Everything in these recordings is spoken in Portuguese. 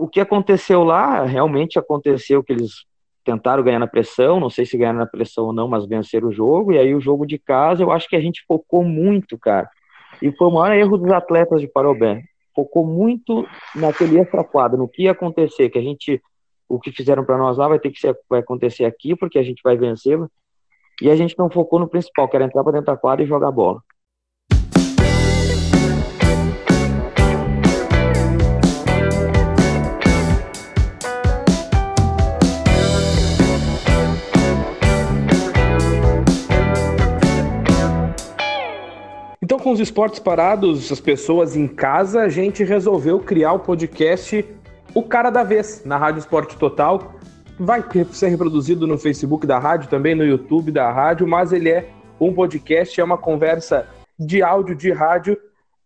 o que aconteceu lá, realmente aconteceu que eles tentaram ganhar na pressão, não sei se ganharam na pressão ou não, mas venceram o jogo, e aí o jogo de casa, eu acho que a gente focou muito, cara, e foi o maior erro dos atletas de Parobé, focou muito naquele extra quadro, no que ia acontecer, que a gente, o que fizeram para nós lá vai ter que ser, vai acontecer aqui, porque a gente vai vencer, e a gente não focou no principal, que era entrar para dentro da quadra e jogar bola. Com os esportes parados, as pessoas em casa, a gente resolveu criar o podcast O Cara da Vez, na Rádio Esporte Total. Vai ser reproduzido no Facebook da rádio, também no YouTube da rádio, mas ele é um podcast, é uma conversa de áudio, de rádio,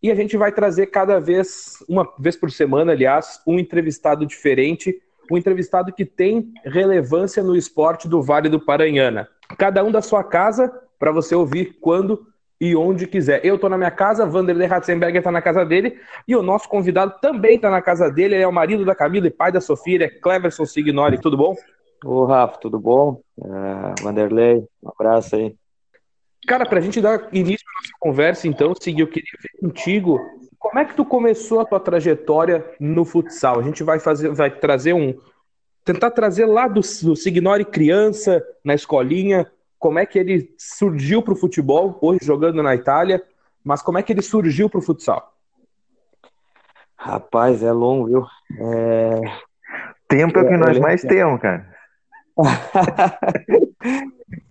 e a gente vai trazer cada vez, uma vez por semana, aliás, um entrevistado diferente, um entrevistado que tem relevância no esporte do Vale do Paranhana. Cada um da sua casa, para você ouvir quando e onde quiser. Eu estou na minha casa, Vanderlei Ratzenberger está na casa dele e o nosso convidado também está na casa dele. Ele é o marido da Camila e pai da Sofia, ele é Cleverson Signori. Tudo bom? Ô, Rafa, tudo bom? Uh, Vanderlei, um abraço aí. Cara, para a gente dar início à nossa conversa, então, seguir, eu queria ver contigo como é que tu começou a tua trajetória no futsal. A gente vai fazer, vai trazer um, tentar trazer lá do, do Signori criança na escolinha como é que ele surgiu para o futebol, hoje jogando na Itália, mas como é que ele surgiu para o futsal? Rapaz, é longo, viu? É... Tempo é o que nós mais temos, cara.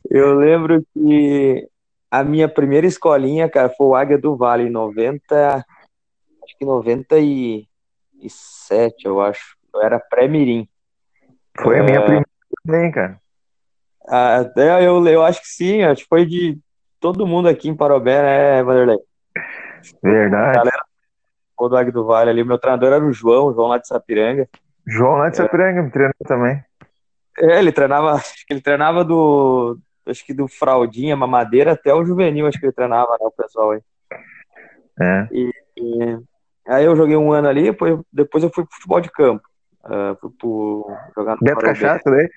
eu lembro que a minha primeira escolinha, cara, foi o Águia do Vale, em 90, acho que 97, eu acho. Eu era pré-mirim. Foi a minha é... primeira também, cara. Até eu, eu acho que sim, acho que foi de todo mundo aqui em Parobé, né, Vanderlei? Verdade. A galera do Águia do Vale ali, meu treinador era o João, o João lá de Sapiranga. João lá de Sapiranga é. me treinou também. É, ele treinava, acho que ele treinava do, acho que do fraldinha, mamadeira até o juvenil, acho que ele treinava, né, o pessoal aí. É. E, e, aí eu joguei um ano ali, depois, depois eu fui pro futebol de campo. Uh, fui pro, jogar no Beto Cachaça, né?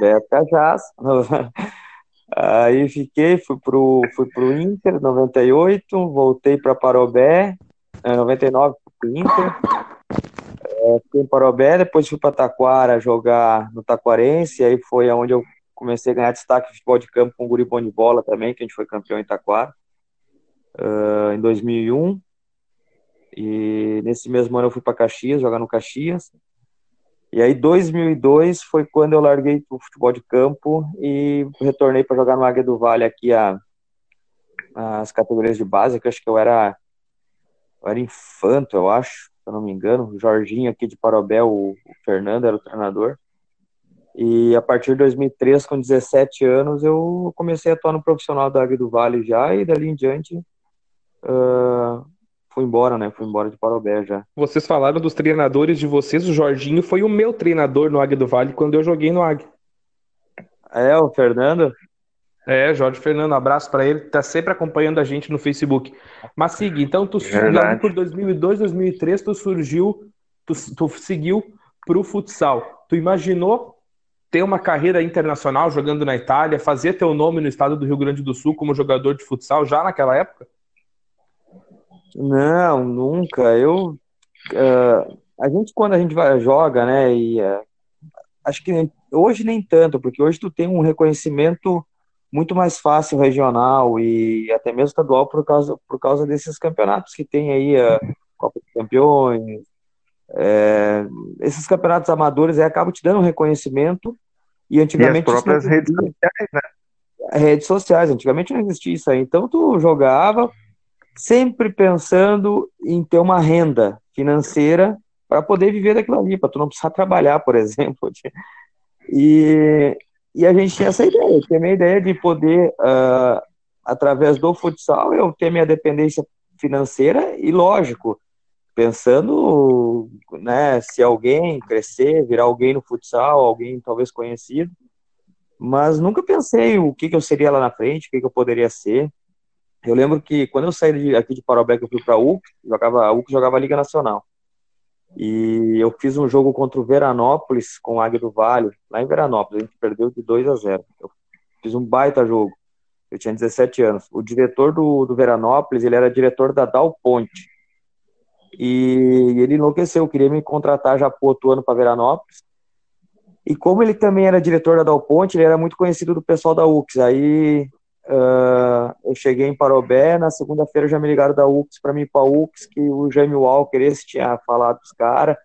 Beto Cachaça. Aí fiquei, fui pro, fui pro Inter, 98, voltei para Parobé, 99 é, pro Inter, é, fiquei em Parobé, depois fui para Taquara jogar no Taquarense, aí foi onde eu comecei a ganhar destaque de futebol de campo com o Guri Bom de Bola também, que a gente foi campeão em Taquara, uh, em 2001, e nesse mesmo ano eu fui para Caxias, jogar no Caxias, e aí, 2002 foi quando eu larguei o futebol de campo e retornei para jogar no Águia do Vale aqui a, as categorias de base, que eu acho que eu era, eu era infanto, eu acho, se eu não me engano. O Jorginho aqui de Parobel, o, o Fernando era o treinador. E a partir de 2003, com 17 anos, eu comecei a atuar no profissional da Águia do Vale já, e dali em diante uh, fui embora, né? Fui embora de Parobé já. Vocês falaram dos treinadores de vocês, o Jorginho foi o meu treinador no Águia do Vale quando eu joguei no Águia. É, o Fernando? É, Jorge Fernando, abraço para ele, tá sempre acompanhando a gente no Facebook. Mas siga, então tu Verdade. por 2002, 2003 tu surgiu, tu, tu seguiu pro futsal. Tu imaginou ter uma carreira internacional jogando na Itália, fazer teu nome no estado do Rio Grande do Sul como jogador de futsal já naquela época? Não, nunca. Eu, uh, a gente quando a gente vai, joga, né? E uh, acho que hoje nem tanto, porque hoje tu tem um reconhecimento muito mais fácil regional e até mesmo estadual por causa por causa desses campeonatos que tem aí a Copa dos Campeões, é, esses campeonatos amadores aí acabam te dando um reconhecimento e antigamente e as próprias redes sociais, né? Redes sociais, antigamente não existia isso aí. Então tu jogava, sempre pensando em ter uma renda financeira para poder viver daquilo ali, para tu não precisar trabalhar, por exemplo. E, e a gente tinha essa ideia, tinha a minha ideia de poder, uh, através do futsal, eu ter minha dependência financeira e, lógico, pensando né, se alguém crescer, virar alguém no futsal, alguém talvez conhecido, mas nunca pensei o que, que eu seria lá na frente, o que, que eu poderia ser. Eu lembro que quando eu saí aqui de Parobé, eu fui para UC, jogava, a UC jogava a Liga Nacional. E eu fiz um jogo contra o Veranópolis com o Águia do Vale, lá em Veranópolis. A gente perdeu de 2 a 0. Eu fiz um baita jogo. Eu tinha 17 anos. O diretor do, do Veranópolis, ele era diretor da Dal Ponte. E ele enlouqueceu, queria me contratar já pro outro ano para Veranópolis. E como ele também era diretor da Dal Ponte, ele era muito conhecido do pessoal da UX. Aí uh, eu cheguei em Parobé, na segunda-feira já me ligaram da UX para mim para UX, que o Jaime Walker, esse tinha falado dos caras.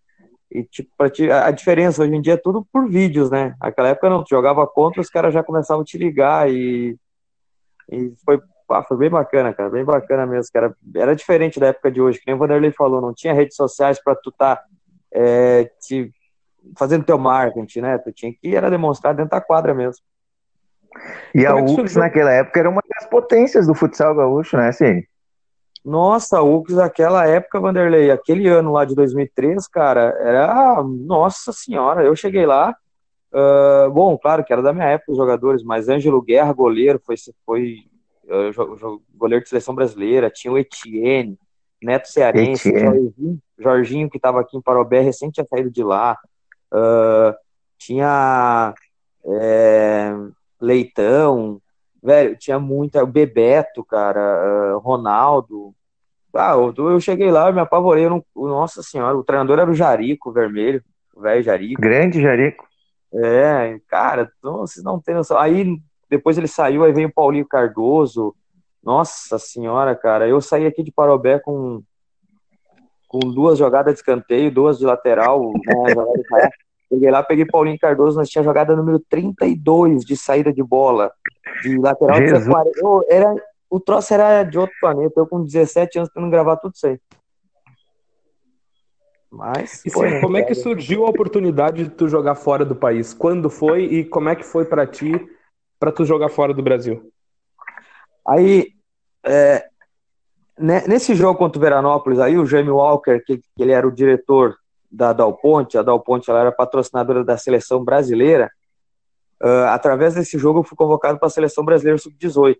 E tipo, ti, a diferença hoje em dia é tudo por vídeos, né? Naquela época não, tu jogava contra, os caras já começavam a te ligar e, e foi, foi bem bacana, cara, bem bacana mesmo, cara. Era diferente da época de hoje, que nem o Vanderlei falou, não tinha redes sociais para tu tá é, te, fazendo teu marketing, né? Tu tinha que era demonstrar dentro da quadra mesmo. E Como a é UX naquela época era uma das potências do futsal gaúcho, né, assim? Nossa, a UX naquela época, Vanderlei, aquele ano lá de 2003, cara, era. Nossa senhora, eu cheguei lá. Uh, bom, claro que era da minha época os jogadores, mas Ângelo Guerra, goleiro, foi, foi uh, goleiro de seleção brasileira, tinha o Etienne, Neto Cearense, Jorginho, Jorginho, que estava aqui em Parobé, recente tinha saído de lá. Uh, tinha. É, Leitão, velho, tinha muita. Bebeto, cara, uh, Ronaldo. Ah, eu, cheguei lá, eu me apavorei. Eu não, nossa senhora, o treinador era o Jarico, vermelho, o velho Jarico. Grande Jarico. É, cara, então, vocês não tem noção. Aí depois ele saiu, aí veio o Paulinho Cardoso. Nossa senhora, cara, eu saí aqui de Parobé com, com duas jogadas de escanteio, duas de lateral, né, jogada de Cheguei lá, peguei Paulinho Cardoso, nós tinha jogada número 32 de saída de bola, de lateral de 40. era, o troço era de outro planeta, eu com 17 anos tentando gravar tudo isso aí. Mas, pô, como é que surgiu a oportunidade de tu jogar fora do país? Quando foi e como é que foi para ti para tu jogar fora do Brasil? Aí, é, nesse jogo contra o Veranópolis, aí o Jamie Walker, que, que ele era o diretor da Dal Ponte, a Dal Ponte ela era patrocinadora da seleção brasileira, uh, através desse jogo eu fui convocado para a seleção brasileira sub-18.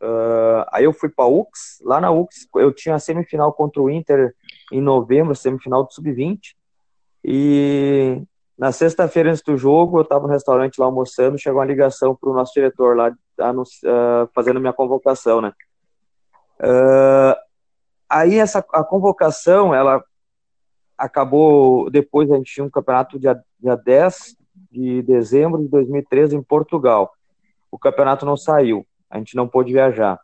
Uh, aí eu fui para a UX, lá na UX eu tinha a semifinal contra o Inter em novembro, semifinal do sub-20, e na sexta-feira antes do jogo eu estava no restaurante lá almoçando, chegou uma ligação para o nosso diretor lá, uh, fazendo minha convocação, né. Aí essa a convocação ela acabou, depois a gente tinha um campeonato dia, dia 10 de dezembro de 2013 em Portugal. O campeonato não saiu, a gente não pôde viajar.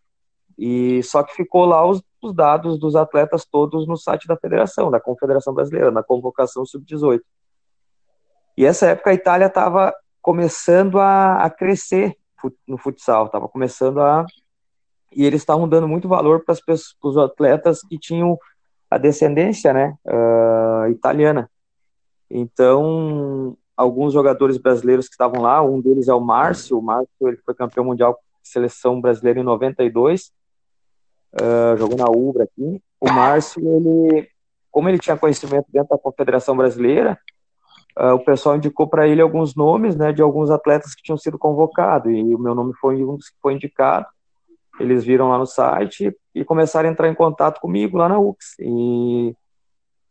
E só que ficou lá os, os dados dos atletas todos no site da federação, da Confederação Brasileira, na convocação sub-18. E essa época a Itália estava começando a, a crescer no futsal, estava começando a e eles estavam dando muito valor para os atletas que tinham a descendência, né, uh, italiana. Então, alguns jogadores brasileiros que estavam lá, um deles é o Márcio, o Márcio ele foi campeão mundial seleção brasileira em 92, uh, jogou na Ubra aqui. O Márcio, ele, como ele tinha conhecimento dentro da Confederação Brasileira, uh, o pessoal indicou para ele alguns nomes, né, de alguns atletas que tinham sido convocados, e o meu nome foi um dos que foi indicado. Eles viram lá no site e começaram a entrar em contato comigo lá na UX. E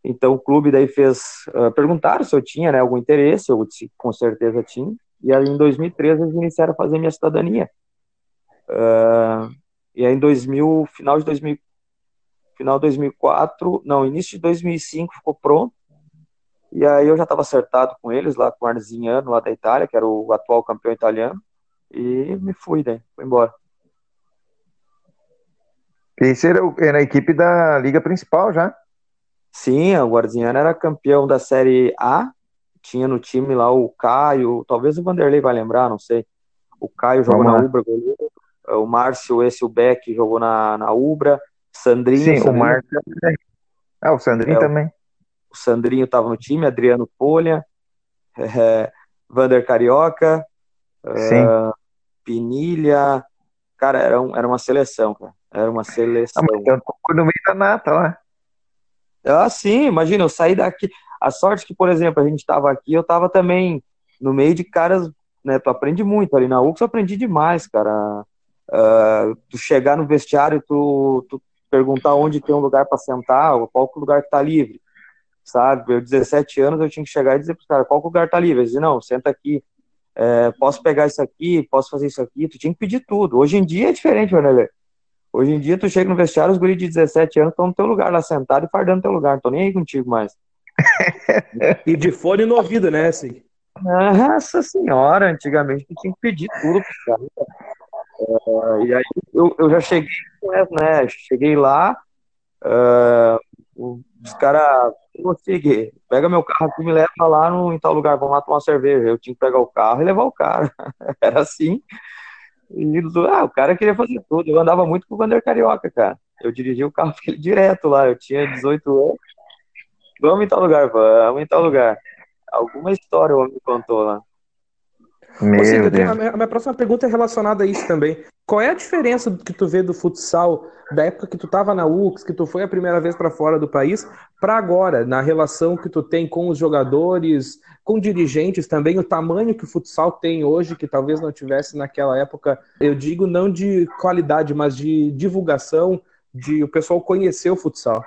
então o clube daí fez uh, perguntaram se eu tinha né, algum interesse, eu disse, com certeza tinha. E aí em 2013 eles iniciaram a fazer minha cidadania. Uh, e aí em 2000, final de 2000, final de 2004, não, início de 2005 ficou pronto. E aí eu já estava acertado com eles lá com o Arzignano lá da Itália, que era o atual campeão italiano, e me fui daí, fui embora. Esse era, era a equipe da liga principal já? Sim, o Guardiano era campeão da Série A. Tinha no time lá o Caio, talvez o Vanderlei vai lembrar, não sei. O Caio jogou Vamos na lá. Ubra, o Márcio, esse, o Beck, jogou na, na Ubra. Sandrinho. Sim, Sandrinho, o Márcio. Ah, o Sandrinho é, também. O Sandrinho estava no time, Adriano Folha, é, Vander Carioca, uh, Pinilha. Cara, era, um, era uma seleção, cara. Era uma seleção. Ah, então, no meio da nata lá. Ah, sim, imagina, eu saí daqui. A sorte que, por exemplo, a gente estava aqui, eu estava também no meio de caras, né? Tu aprende muito ali na UX, eu aprendi demais, cara. Uh, tu chegar no vestiário, tu, tu perguntar onde tem um lugar para sentar, ou qual lugar que tá livre. sabe? Eu, 17 anos, eu tinha que chegar e dizer para os caras, qual lugar tá livre? Eles diziam, não, senta aqui, é, posso pegar isso aqui, posso fazer isso aqui, tu tinha que pedir tudo. Hoje em dia é diferente, Vanderlei. Hoje em dia, tu chega no vestiário, os guris de 17 anos estão no teu lugar lá sentado e fardando teu lugar, não tô nem aí contigo mais. e de fone no ouvido, né, assim? Nossa senhora, antigamente tu tinha que pedir tudo pro cara. Uh, e aí eu, eu já cheguei né? Cheguei lá, uh, os caras, consegui, pega meu carro aqui, me leva lá no, em tal lugar, vamos lá tomar uma cerveja. Eu tinha que pegar o carro e levar o cara. Era assim. E ah, o cara queria fazer tudo. Eu andava muito com o Vander Carioca, cara. Eu dirigia o carro dele direto lá. Eu tinha 18 anos. Vamos em tal lugar, vamos em tal lugar. Alguma história o homem contou lá. Meu Deus. A minha, a minha próxima pergunta é relacionada a isso também. Qual é a diferença que tu vê do futsal da época que tu estava na UX, que tu foi a primeira vez para fora do país, para agora, na relação que tu tem com os jogadores, com dirigentes também, o tamanho que o futsal tem hoje, que talvez não tivesse naquela época, eu digo não de qualidade, mas de divulgação, de o pessoal conhecer o futsal.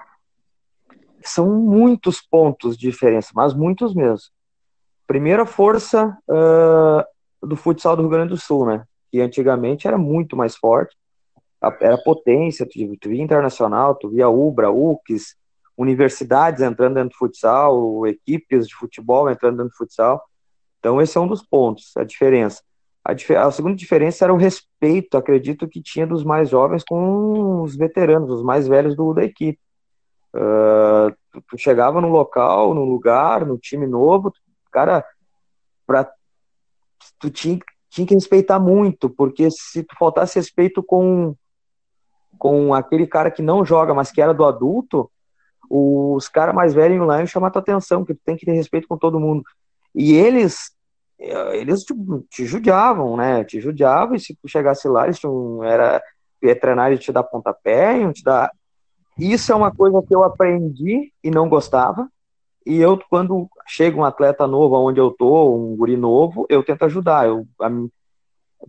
São muitos pontos de diferença, mas muitos mesmo. Primeira força uh, do futsal do Rio Grande do Sul, né? Que antigamente era muito mais forte, era potência, tu, tu via internacional, tu via Ubra, UX, universidades entrando dentro do futsal, equipes de futebol entrando dentro do futsal. Então esse é um dos pontos, a diferença. A, a, segunda diferença era o respeito, acredito que tinha dos mais jovens com os veteranos, os mais velhos do, da equipe. Uh, tu, tu, chegava no local, no lugar, no time novo, cara, pra, tu tinha, tinha que respeitar muito, porque se tu faltasse respeito com com aquele cara que não joga, mas que era do adulto, os caras mais velhos lá iam chamar tua atenção, que tu tem que ter respeito com todo mundo. E eles eles te, te judiavam, né? Te judiavam, e se tu chegasse lá, eles tinham, era, ia treinar e te dar pontapé, iam te dar. Isso é uma coisa que eu aprendi e não gostava. E eu, quando chega um atleta novo, onde eu tô, um guri novo, eu tento ajudar. Eu, a,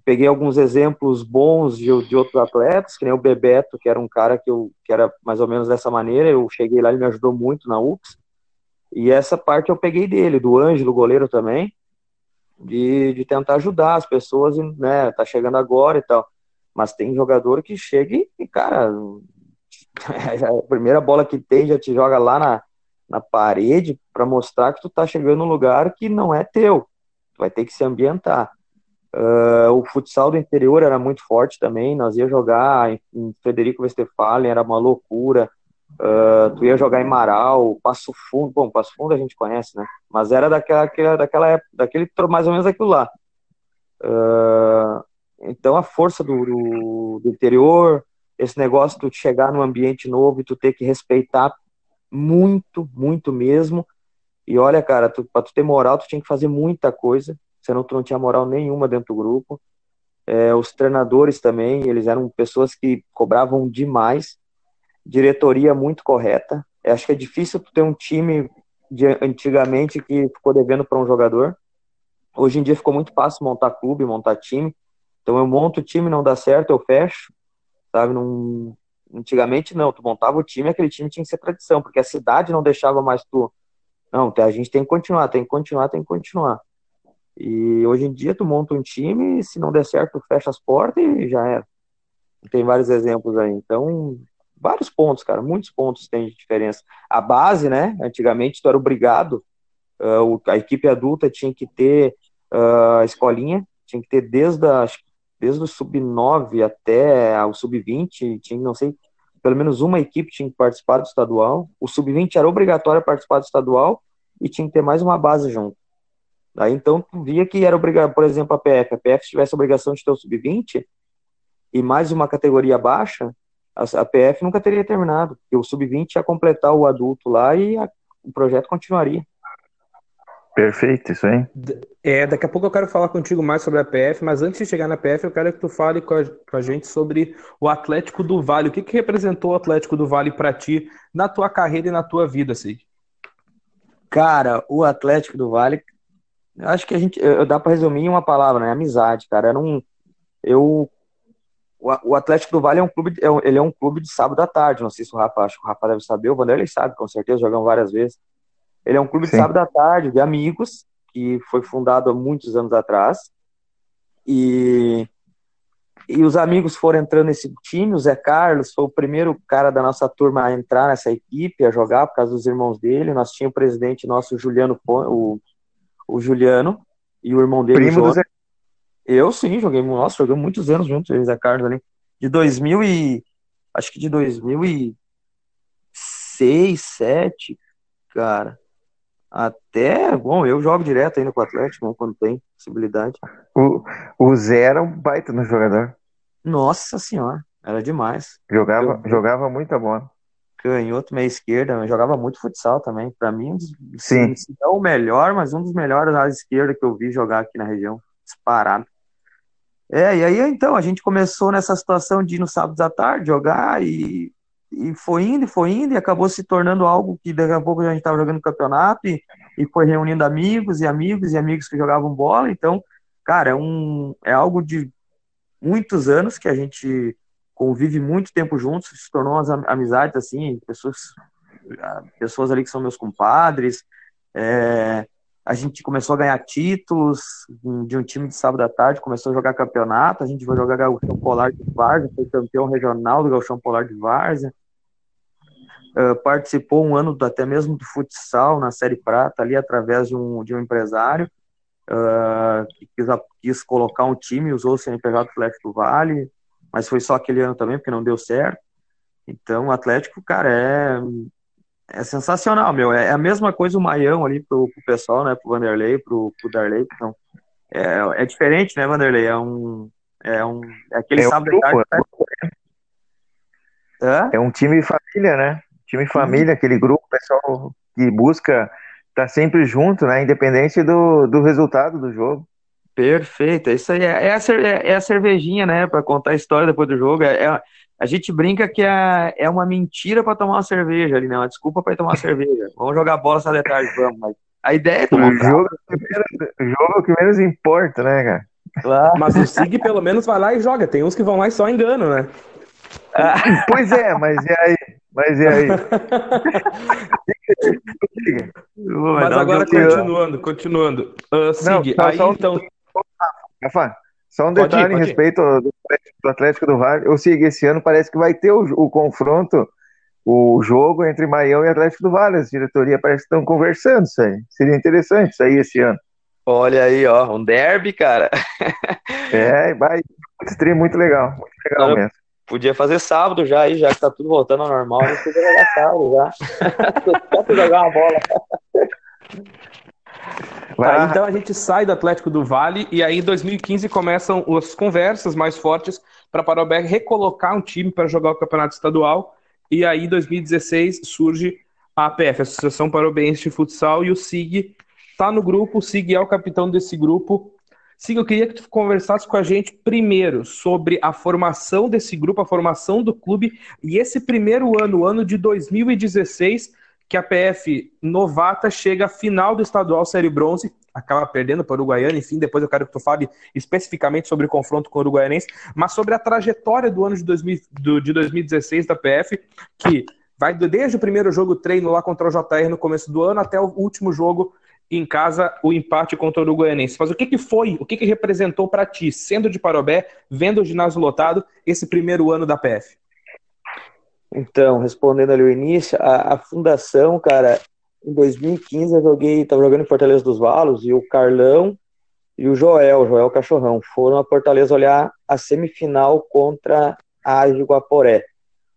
peguei alguns exemplos bons de, de, outros atletas, que nem o Bebeto, que era um cara que, eu, que era mais ou menos dessa maneira, eu cheguei lá, ele me ajudou muito na UX, e essa parte eu peguei dele, do Ângelo, goleiro também, de, de tentar ajudar as pessoas, né, tá chegando agora e tal, mas tem jogador que chega e, cara, a primeira bola que tem já te joga lá na, na parede para mostrar que tu tá chegando num lugar que não é teu, tu vai ter que se ambientar. Uh, o futsal do interior era muito forte também. Nós ia jogar em, Frederico Westphalen, era uma loucura. Uh, tu ia jogar em Marau, Passo Fundo. Bom, Passo Fundo a gente conhece, né? Mas era daquela, daquela época, daquele mais ou menos aquilo lá. Uh, então a força do, do, do, interior, esse negócio de tu chegar num ambiente novo e tu ter que respeitar muito, muito mesmo. E olha, cara, tu, pra tu ter moral, tu tinha que fazer muita coisa senão tu não tinha moral nenhuma dentro do grupo. É, os treinadores também, eles eram pessoas que cobravam demais, diretoria muito correta. Eu acho que é difícil tu ter um time de antigamente que ficou devendo para um jogador. Hoje em dia ficou muito fácil montar clube, montar time. Então eu monto o time, não dá certo, eu fecho, sabe? Não... Antigamente não, tu montava o time, aquele time tinha que ser tradição, porque a cidade não deixava mais tu. Não, a gente tem que continuar, tem que continuar, tem que continuar. E hoje em dia tu monta um time, se não der certo, tu fecha as portas e já era. Tem vários exemplos aí. Então, vários pontos, cara, muitos pontos tem de diferença. A base, né? Antigamente tu era obrigado, uh, a equipe adulta tinha que ter uh, a escolinha, tinha que ter desde, a, desde o sub-9 até o sub-20, tinha, não sei, pelo menos uma equipe tinha que participar do estadual. O sub-20 era obrigatório participar do estadual e tinha que ter mais uma base junto. Aí então tu via que era obrigado, por exemplo, a PF, a PF tivesse a obrigação de ter o sub-20 e mais uma categoria baixa, a, PF nunca teria terminado, porque o sub-20 ia completar o adulto lá e a, o projeto continuaria. Perfeito, isso aí. É, daqui a pouco eu quero falar contigo mais sobre a PF, mas antes de chegar na PF, eu quero que tu fale com a, com a gente sobre o Atlético do Vale. O que, que representou o Atlético do Vale para ti na tua carreira e na tua vida, Sig? Cara, o Atlético do Vale eu acho que a gente eu, dá para resumir em uma palavra, né? Amizade, cara. Era um eu o Atlético do Vale é um clube, é ele é um clube de sábado à tarde. Não sei se o Rafa, acho que o Rafa deve saber, o Vanderlei sabe, com certeza, jogamos várias vezes. Ele é um clube Sim. de sábado à tarde, de amigos, que foi fundado há muitos anos atrás. E, e os amigos foram entrando nesse time. O Zé Carlos foi o primeiro cara da nossa turma a entrar nessa equipe, a jogar, por causa dos irmãos dele. Nós tínhamos o presidente nosso, Juliano, o, o Juliano, e o irmão dele, Primo o do Zé... Eu sim, joguei, nossa, joguei muitos anos juntos, o Zé Carlos ali. De 2000 e... Acho que de 2006, 2007, cara. Até, bom, eu jogo direto ainda com o Atlético, né, quando tem possibilidade. O, o Zé era um baita no jogador. Nossa senhora, era demais. Jogava, eu, jogava muita bola. Canhoto, meia esquerda, jogava muito futsal também. Para mim, Sim. se não o melhor, mas um dos melhores à esquerda que eu vi jogar aqui na região, disparado. É, e aí então a gente começou nessa situação de ir no sábado à tarde jogar e e foi indo, foi indo, e acabou se tornando algo que daqui a pouco a gente estava jogando campeonato e, e foi reunindo amigos e amigos e amigos que jogavam bola. Então, cara, é, um, é algo de muitos anos que a gente convive muito tempo juntos, se tornou umas amizades assim, pessoas, pessoas ali que são meus compadres. É, a gente começou a ganhar títulos de um time de sábado à tarde, começou a jogar campeonato, a gente vai jogar Gauchão Polar de Várzea, foi campeão regional do Gauchão Polar de Várzea uh, participou um ano do, até mesmo do futsal na Série Prata, ali através de um, de um empresário uh, que quis, quis, colocar um time, usou o CNPJ Atlético do Vale, mas foi só aquele ano também, porque não deu certo. Então, o Atlético, cara, é, é sensacional, meu. É, é a mesma coisa o Maião ali pro, pro pessoal, né? Pro Vanderlei, pro, pro Darley. Então, é, é diferente, né, Vanderlei? É um. É, um, é aquele é sábado um grupo, tarde, né? É um time família, né? Time família, aquele grupo, pessoal que busca estar tá sempre junto, né? Independente do, do resultado do jogo. Perfeito, isso aí é, é, a, é a cervejinha, né? Para contar a história depois do jogo. É, é a gente brinca que é, é uma mentira para tomar uma cerveja ali, né? Uma desculpa para tomar uma cerveja. Vamos jogar bola essa de tarde, vamos. Mas a ideia é tomar o jogo, é o jogo é o que menos importa, né, cara? Claro. Mas o SIG pelo menos vai lá e joga. Tem uns que vão lá e só engano, né? Ah. Pois é, mas e aí? Mas e aí? Mas agora continuando, continuando. Uh, Sig, Não, aí só um... então. Rafa, só um detalhe ir, em respeito do, do Atlético do Vale. Eu sigo esse ano parece que vai ter o, o, confronto, o jogo entre Maião e Atlético do Vale. As diretoria parece que estão conversando isso aí. Seria interessante isso aí esse ano. Olha aí, ó, um derby, cara. é, vai. Muito, muito legal, muito legal mesmo. Podia fazer sábado já aí, já que tá tudo voltando ao normal, a gente podia jogar sábado já. Só jogar uma bola. Então a gente sai do Atlético do Vale e aí em 2015 começam as conversas mais fortes para Parobé recolocar um time para jogar o campeonato estadual. E aí em 2016 surge a APF, a Associação Parobense de Futsal, e o SIG está no grupo, o SIG é o capitão desse grupo Siga, eu queria que tu conversasse com a gente primeiro sobre a formação desse grupo, a formação do clube e esse primeiro ano, o ano de 2016, que a PF novata chega à final do estadual Série Bronze, acaba perdendo para o Uruguaiana, enfim, depois eu quero que tu fale especificamente sobre o confronto com o Uruguaianense, mas sobre a trajetória do ano de, 2000, do, de 2016 da PF, que vai desde o primeiro jogo treino lá contra o JR no começo do ano até o último jogo em casa o empate contra o Uruguaianense. Mas o que, que foi, o que, que representou para ti, sendo de Parobé, vendo o ginásio lotado, esse primeiro ano da PF? Então, respondendo ali o início, a, a fundação, cara, em 2015 eu joguei, estava jogando em Fortaleza dos Valos e o Carlão e o Joel, Joel Cachorrão, foram a Fortaleza olhar a semifinal contra a Age Guaporé.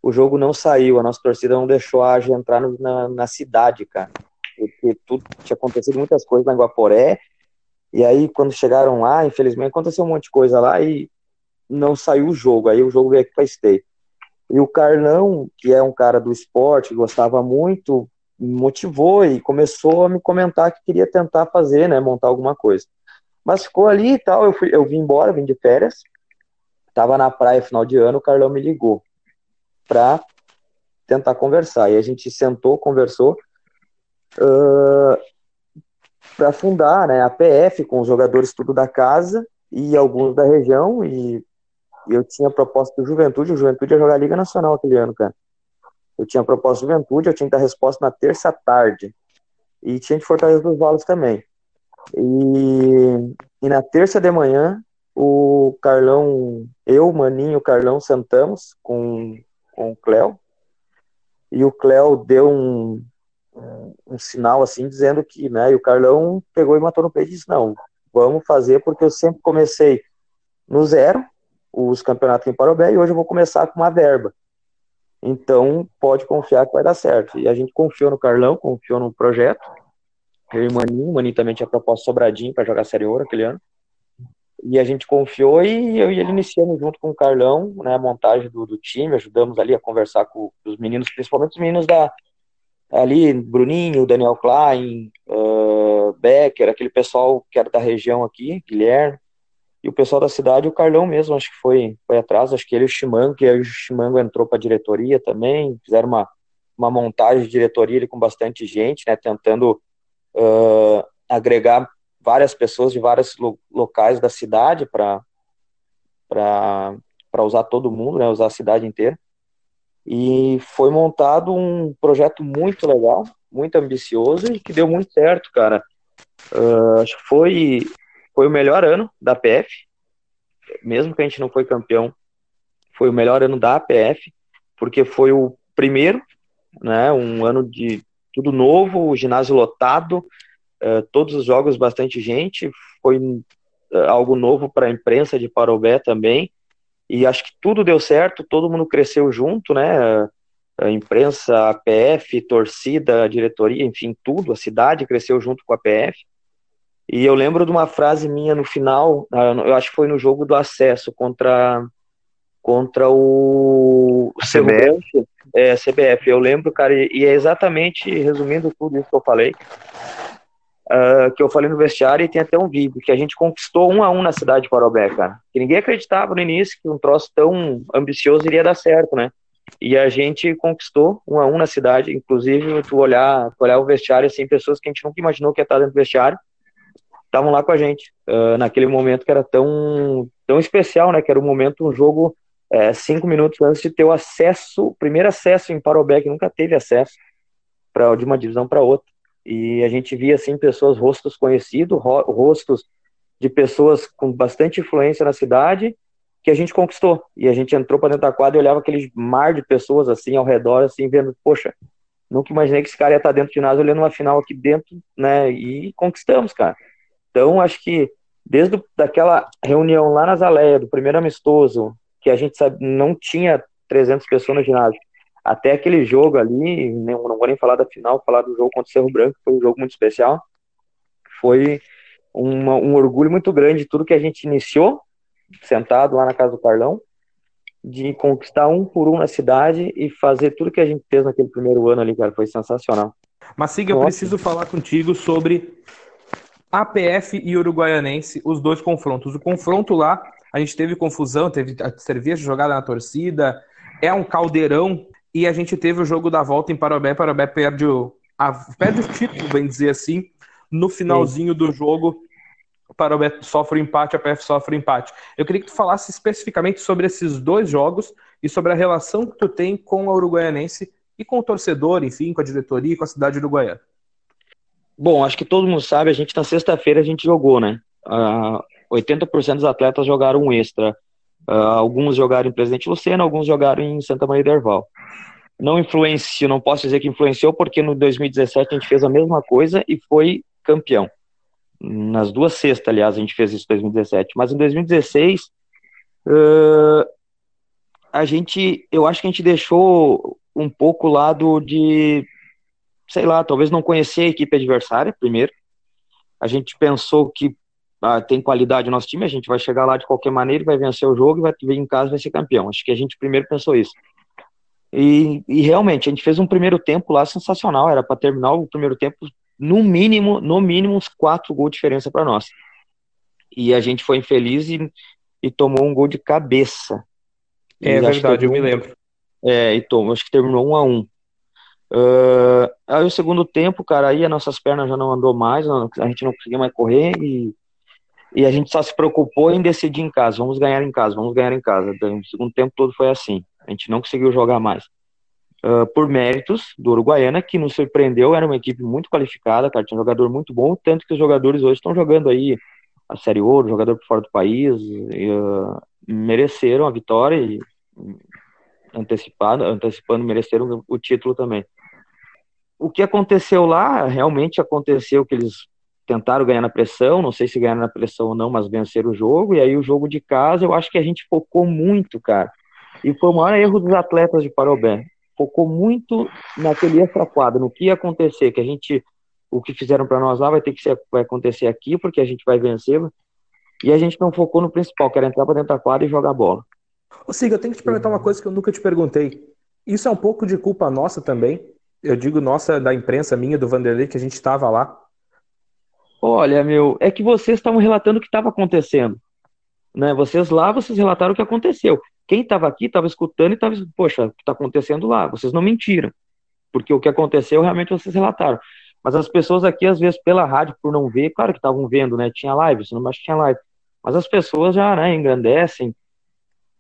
O jogo não saiu, a nossa torcida não deixou a Age entrar no, na, na cidade, cara porque tudo tinha acontecido muitas coisas na Guaporé. E aí, quando chegaram lá, infelizmente, aconteceu um monte de coisa lá e não saiu o jogo. Aí o jogo veio aqui para Stay. E o Carlão, que é um cara do esporte, gostava muito, motivou e começou a me comentar que queria tentar fazer, né, montar alguma coisa. Mas ficou ali e tal, eu, fui, eu vim embora, vim de férias, tava na praia final de ano, o Carlão me ligou para tentar conversar. E a gente sentou, conversou, uh, para fundar né, a PF com os jogadores tudo da casa e alguns da região e, eu tinha proposta do Juventude, o Juventude ia jogar a Liga Nacional aquele ano, cara. Eu tinha proposta do Juventude, eu tinha que dar resposta na terça tarde. e tinha de Fortaleza dos Valos também. E, e na terça de manhã, o Carlão, eu, Maninho, Carlão sentamos com, com o Cléo, e o Cléo deu um, um, sinal assim, dizendo que, né, e o Carlão pegou e matou no peito e disse, não, vamos fazer, porque eu sempre comecei no zero, os campeonatos em Parobé, e hoje eu vou começar com uma verba. Então, pode confiar que vai dar certo. E a gente confiou no Carlão, confiou no projeto, eu e o Maninho, o Maninho também tinha proposto Sobradinho para jogar Série Ouro aquele ano. E a gente confiou e eu e ele iniciamos junto com o Carlão, né, a montagem do, do time, ajudamos ali a conversar com os meninos, principalmente os meninos da ali, Bruninho, Daniel Klein, uh, Becker, aquele pessoal que era da região aqui, Guilherme, e o pessoal da cidade, o Carlão mesmo, acho que foi, foi atrás, acho que ele e o Chimango, que aí o Chimango entrou para a diretoria também, fizeram uma, uma montagem de diretoria ali com bastante gente, né, tentando uh, agregar várias pessoas de vários lo locais da cidade para usar todo mundo, né, usar a cidade inteira. E foi montado um projeto muito legal, muito ambicioso e que deu muito certo, cara. Uh, acho que foi, foi o melhor ano da PF, mesmo que a gente não foi campeão, foi o melhor ano da APF, porque foi o primeiro, né, um ano de tudo novo, o ginásio lotado, uh, todos os jogos bastante gente, foi uh, algo novo para a imprensa de Parobé também, e acho que tudo deu certo, todo mundo cresceu junto, né, a imprensa, a PF, torcida, a diretoria, enfim, tudo, a cidade cresceu junto com a PF, e eu lembro de uma frase minha no final, ah, eu acho que foi no jogo do acesso contra contra o CBF. É, CBF, eu lembro, cara, e é exatamente, resumindo tudo isso que eu falei, uh, que eu falei no vestiário e tem até um vídeo, que a gente conquistou um a um na cidade de Parobé, cara. Que ninguém acreditava no início que um troço tão ambicioso iria dar certo, né? E a gente conquistou um a um na cidade, inclusive tu olhar, tu olhar o vestiário, assim, pessoas que a gente nunca imaginou que ia estar dentro do vestiário, estavam lá com a gente, uh, naquele momento que era tão, tão especial, né? Que era o momento, um jogo é, cinco minutos antes de ter o acesso, o primeiro acesso em Parobé, que nunca teve acesso pra, de uma divisão para outra. E a gente via, assim, pessoas, rostos conhecidos, ro rostos de pessoas com bastante influência na cidade, que a gente conquistou. E a gente entrou para dentro da quadra e olhava aquele mar de pessoas, assim, ao redor, assim, vendo, poxa, nunca imaginei que esse cara ia estar dentro de nós olhando uma final aqui dentro, né? E conquistamos, cara. Então, acho que desde daquela reunião lá na Zaleia, do primeiro amistoso, que a gente sabe, não tinha 300 pessoas no ginásio. Até aquele jogo ali, não, não vou nem falar da final, falar do jogo contra o Cerro Branco, foi um jogo muito especial. Foi uma, um orgulho muito grande tudo que a gente iniciou, sentado lá na casa do Carlão, de conquistar um por um na cidade e fazer tudo que a gente fez naquele primeiro ano ali, cara, foi sensacional. Mas siga, eu preciso falar contigo sobre APF e Uruguaianense, os dois confrontos. O confronto lá a gente teve confusão, teve a cerveja jogada na torcida, é um caldeirão, e a gente teve o jogo da volta em Parobé, Parobé perde o, a, perde o título, bem dizer assim, no finalzinho do jogo, Parobé sofre empate, a PF sofre empate. Eu queria que tu falasse especificamente sobre esses dois jogos e sobre a relação que tu tem com a Uruguaianense e com o torcedor, enfim, com a diretoria e com a cidade uruguaiana. Bom, acho que todo mundo sabe, a gente na sexta-feira a gente jogou, né? Uh, 80% dos atletas jogaram um extra. Uh, alguns jogaram em Presidente Lucena, alguns jogaram em Santa Maria do. Não influenciou, não posso dizer que influenciou, porque no 2017 a gente fez a mesma coisa e foi campeão. Nas duas sextas, aliás, a gente fez isso em 2017. Mas em 2016, uh, a gente, eu acho que a gente deixou um pouco o lado de, sei lá, talvez não conhecer a equipe adversária, primeiro. A gente pensou que ah, tem qualidade no nosso time, a gente vai chegar lá de qualquer maneira, vai vencer o jogo e vai vir em casa vai ser campeão. Acho que a gente primeiro pensou isso. E, e realmente, a gente fez um primeiro tempo lá sensacional, era para terminar o primeiro tempo no mínimo, no mínimo uns quatro gols de diferença para nós. E a gente foi infeliz e, e tomou um gol de cabeça. É verdade, eu me lembro. É, e tomou, acho que terminou um a um. Uh, aí o segundo tempo, cara, aí as nossas pernas já não andou mais, a gente não conseguia mais correr e e a gente só se preocupou em decidir em casa, vamos ganhar em casa, vamos ganhar em casa. O segundo tempo todo foi assim, a gente não conseguiu jogar mais. uh, por méritos do Uruguaiana, que nos surpreendeu, era uma equipe muito qualificada, cara, tinha um jogador muito bom, tanto que os jogadores hoje estão jogando aí a Série Ouro, jogador por fora do país, e, uh, mereceram a vitória e antecipado, antecipando, mereceram o título também. O que aconteceu lá, realmente aconteceu que eles tentaram ganhar na pressão, não sei se ganharam na pressão ou não, mas venceram o jogo, e aí o jogo de casa, eu acho que a gente focou muito, cara, e foi o maior erro dos atletas de Parobé, focou muito naquele extra quadro, no que ia acontecer, que a gente, o que fizeram para nós lá vai ter que ser, vai acontecer aqui, porque a gente vai vencer, e a gente não focou no principal, que era entrar para dentro da quadra e jogar bola. Ô Siga, eu tenho que te perguntar uma coisa que eu nunca te perguntei. Isso é um pouco de culpa nossa também? Eu digo nossa, da imprensa minha, do Vanderlei, que a gente estava lá. Olha, meu, é que vocês estavam relatando o que estava acontecendo. Né? Vocês lá, vocês relataram o que aconteceu. Quem estava aqui estava escutando e estava, poxa, o que está acontecendo lá? Vocês não mentiram. Porque o que aconteceu realmente vocês relataram. Mas as pessoas aqui, às vezes, pela rádio, por não ver, claro que estavam vendo, né? Tinha live, senão mais tinha live. Mas as pessoas já né, engrandecem.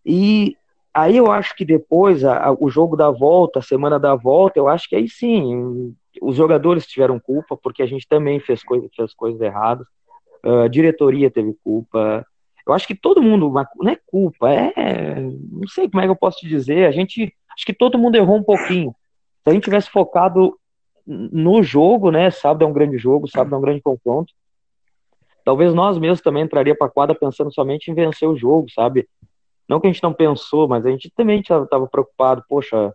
E aí eu acho que depois, a, a, o jogo da volta, a semana da volta, eu acho que aí sim, os jogadores tiveram culpa, porque a gente também fez, fez coisas erradas. Uh, a diretoria teve culpa. Eu acho que todo mundo, não é culpa, é. Não sei como é que eu posso te dizer. A gente. Acho que todo mundo errou um pouquinho. Se a gente tivesse focado no jogo, né? Sábado é um grande jogo, sábado é um grande confronto. Talvez nós mesmos também entraria para a quadra pensando somente em vencer o jogo, sabe? Não que a gente não pensou, mas a gente também estava preocupado, poxa,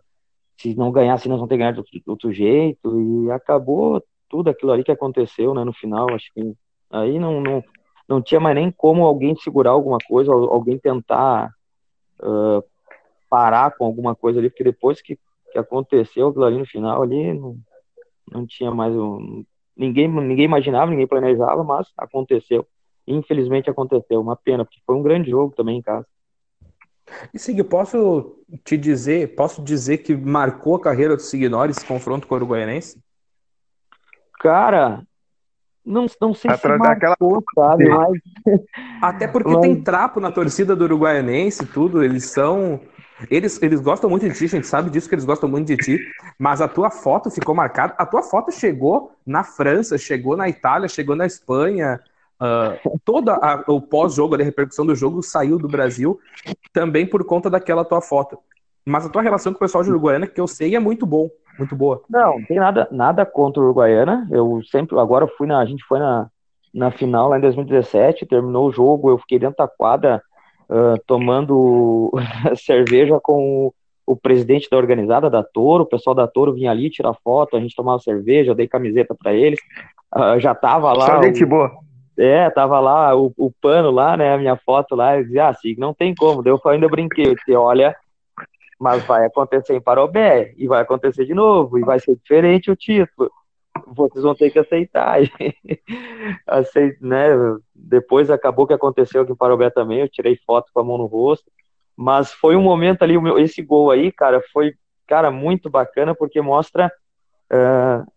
se não ganhasse, nós vamos ter ganhado de outro, outro jeito, e acabou tudo aquilo ali que aconteceu, né, no final, acho que aí não, não, não tinha mais nem como alguém segurar alguma coisa, alguém tentar uh, parar com alguma coisa ali, porque depois que, que aconteceu aquilo ali no final, ali não, não tinha mais um, ninguém, ninguém imaginava, ninguém planejava, mas aconteceu. Infelizmente aconteceu, uma pena, porque foi um grande jogo também em casa. E Sig, posso te dizer, posso dizer que marcou a carreira do Signori esse confronto com o Uruguaianense? Cara, não, não sei se marcou, sabe, mas... Até porque mas... tem trapo na torcida do Uruguaianense tudo, eles são... Eles, eles gostam muito de ti, a gente sabe disso que eles gostam muito de ti, mas a tua foto ficou marcada. A tua foto chegou na França, chegou na Itália, chegou na Espanha. Uh, toda a, o pós-jogo, a repercussão do jogo saiu do Brasil também por conta daquela tua foto. Mas a tua relação com o pessoal de Uruguaiana, que eu sei, é muito bom, muito boa. Não, não tem nada, nada contra o Uruguaiana. Eu sempre, agora fui na, a gente foi na, na final lá em 2017, terminou o jogo, eu fiquei dentro da quadra uh, tomando cerveja com o, o, presidente da organizada da Toro, o pessoal da Toro vinha ali tirar foto, a gente tomava cerveja, eu dei camiseta para eles, uh, já tava lá. Só gente boa. É, tava lá o, o pano lá, né, a minha foto lá, eu dizia, ah, não tem como, eu ainda brinquei, eu disse, olha, mas vai acontecer em Parobé, e vai acontecer de novo, e vai ser diferente o título vocês vão ter que aceitar. Aceit, né? Depois acabou que aconteceu aqui em Parobé também, eu tirei foto com a mão no rosto, mas foi um momento ali, esse gol aí, cara, foi, cara, muito bacana, porque mostra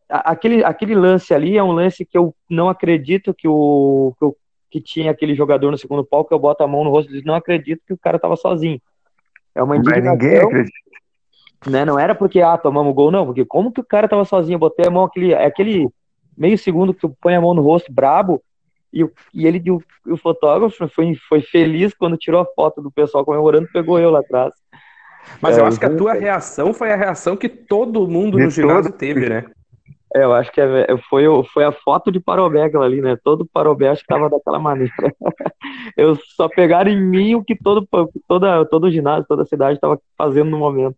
aquele, aquele lance ali é um lance que eu não acredito que o que, eu, que tinha aquele jogador no segundo palco, eu boto a mão no rosto e não acredito que o cara tava sozinho. É uma indignação. Mas ninguém acredita né? Não era porque, ah, tomamos gol, não, porque como que o cara tava sozinho, eu botei a mão, aquele, é aquele meio segundo que tu põe a mão no rosto, brabo, e, e ele, o, o fotógrafo foi, foi feliz quando tirou a foto do pessoal comemorando, pegou eu lá atrás. Mas é, eu acho que a tua reação foi a reação que todo mundo no ginásio teve, né? É, eu acho que é, é, foi, foi a foto de Parobé aquela ali, né? Todo Parobé acho que tava daquela maneira. eu só pegaram em mim o que todo, toda, todo o ginásio, toda a cidade estava fazendo no momento.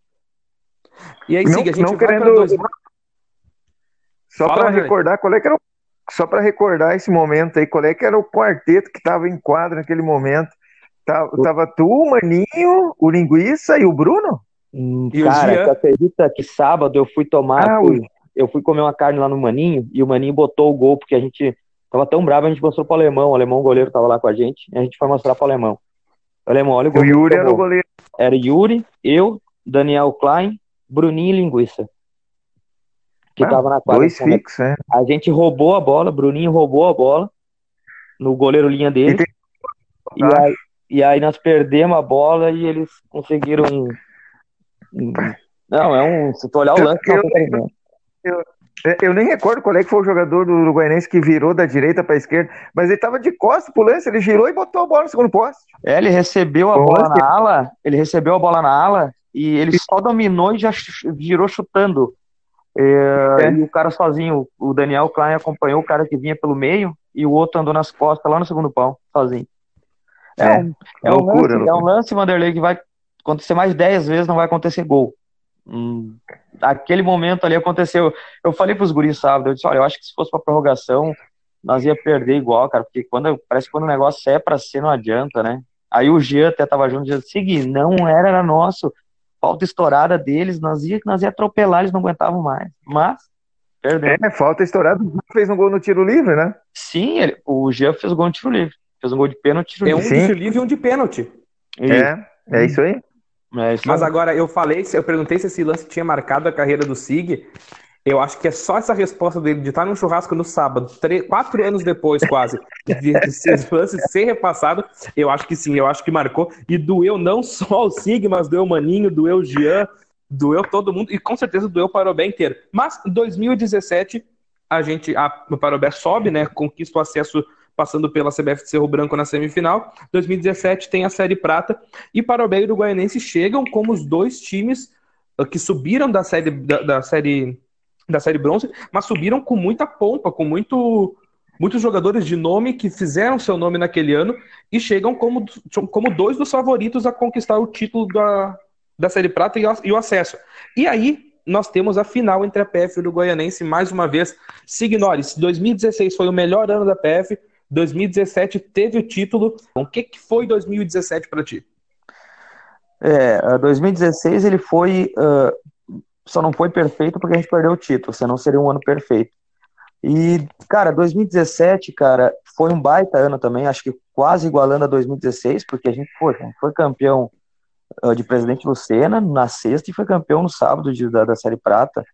E aí, não, Sig, a gente não querendo... Dois... Só para recordar, qual é que era o... Só para recordar esse momento aí, qual é que era o quarteto que estava em quadro naquele momento? Tava, tava tu, o Maninho, o Linguiça e o Bruno? Hum, cara, você acredita que sábado eu fui tomar, ah, fui, eu fui comer uma carne lá no Maninho e o Maninho botou o gol, porque a gente tava tão bravo, a gente mostrou pro Alemão, o Alemão goleiro tava lá com a gente, e a gente foi mostrar pro Alemão. O Alemão, olha o gol. O Yuri era o goleiro. Era Yuri, eu, Daniel Klein, Bruninho e Linguiça. Que ah, tava na quadra. Dois fixos, é. A gente roubou a bola, Bruninho roubou a bola no goleiro linha dele. E, tem... e, aí, e aí, nós perdemos a bola e eles conseguiram Não, é um. Se tu olhar o lance, eu, eu, eu, eu, nem recordo qual é que foi o jogador do Uruguaiense que virou da direita para a esquerda, mas ele tava de costas pro lance, ele girou e botou a bola no segundo poste. É, ele recebeu a bola na ala, ele recebeu a bola na ala e ele só dominou e já girou chutando. É, é. E o cara sozinho, o Daniel Klein acompanhou o cara que vinha pelo meio e o outro andou nas costas lá no segundo pau, sozinho. É, é, um, é, loucura, um lance, é um lance, Vanderlei, que vai acontecer mais 10 vezes, não vai acontecer gol. Hum, aquele momento ali aconteceu. Eu falei pros guris sábado, eu disse, olha, eu acho que se fosse pra prorrogação, nós ia perder igual, cara, porque quando, parece que quando o negócio é pra ser, não adianta, né? Aí o Jean até tava junto e disse, Segui, não era, era nosso. Falta estourada deles, nós ia, nós ia atropelar, eles não aguentavam mais. Mas, perdeu. É, falta estourada, fez um gol no tiro livre, né? Sim, ele, o Jean fez um gol no tiro livre. Fez um gol de pênalti, tiro livre. É um de tiro livre e um de pênalti. É, é isso aí. É Mas agora, eu falei, eu perguntei se esse lance tinha marcado a carreira do Sig. Eu acho que é só essa resposta dele de estar num churrasco no sábado, três, quatro anos depois, quase, de esse lance ser repassado. Eu acho que sim, eu acho que marcou. E doeu não só o Sig, mas doeu o Maninho, doeu o Jean, doeu todo mundo, e com certeza doeu o Parobé inteiro. Mas 2017, a gente, a, o Parobé sobe, né? Conquista o acesso passando pela CBF de Cerro Branco na semifinal. 2017 tem a Série Prata e Parobé e Uruguaianense chegam como os dois times uh, que subiram da série da, da, série da série bronze, mas subiram com muita pompa, com muito muitos jogadores de nome que fizeram seu nome naquele ano e chegam como, como dois dos favoritos a conquistar o título da, da Série Prata e, e o acesso. E aí nós temos a final entre a PF e o Uruguaianense mais uma vez. Signores, 2016 foi o melhor ano da PF, 2017 teve o título. O que, que foi 2017 para ti? É, 2016 ele foi. Uh, só não foi perfeito porque a gente perdeu o título, senão seria um ano perfeito. E, cara, 2017, cara, foi um baita ano também, acho que quase igualando a 2016, porque a gente foi, foi campeão uh, de Presidente Lucena na sexta e foi campeão no sábado de, da, da Série Prata.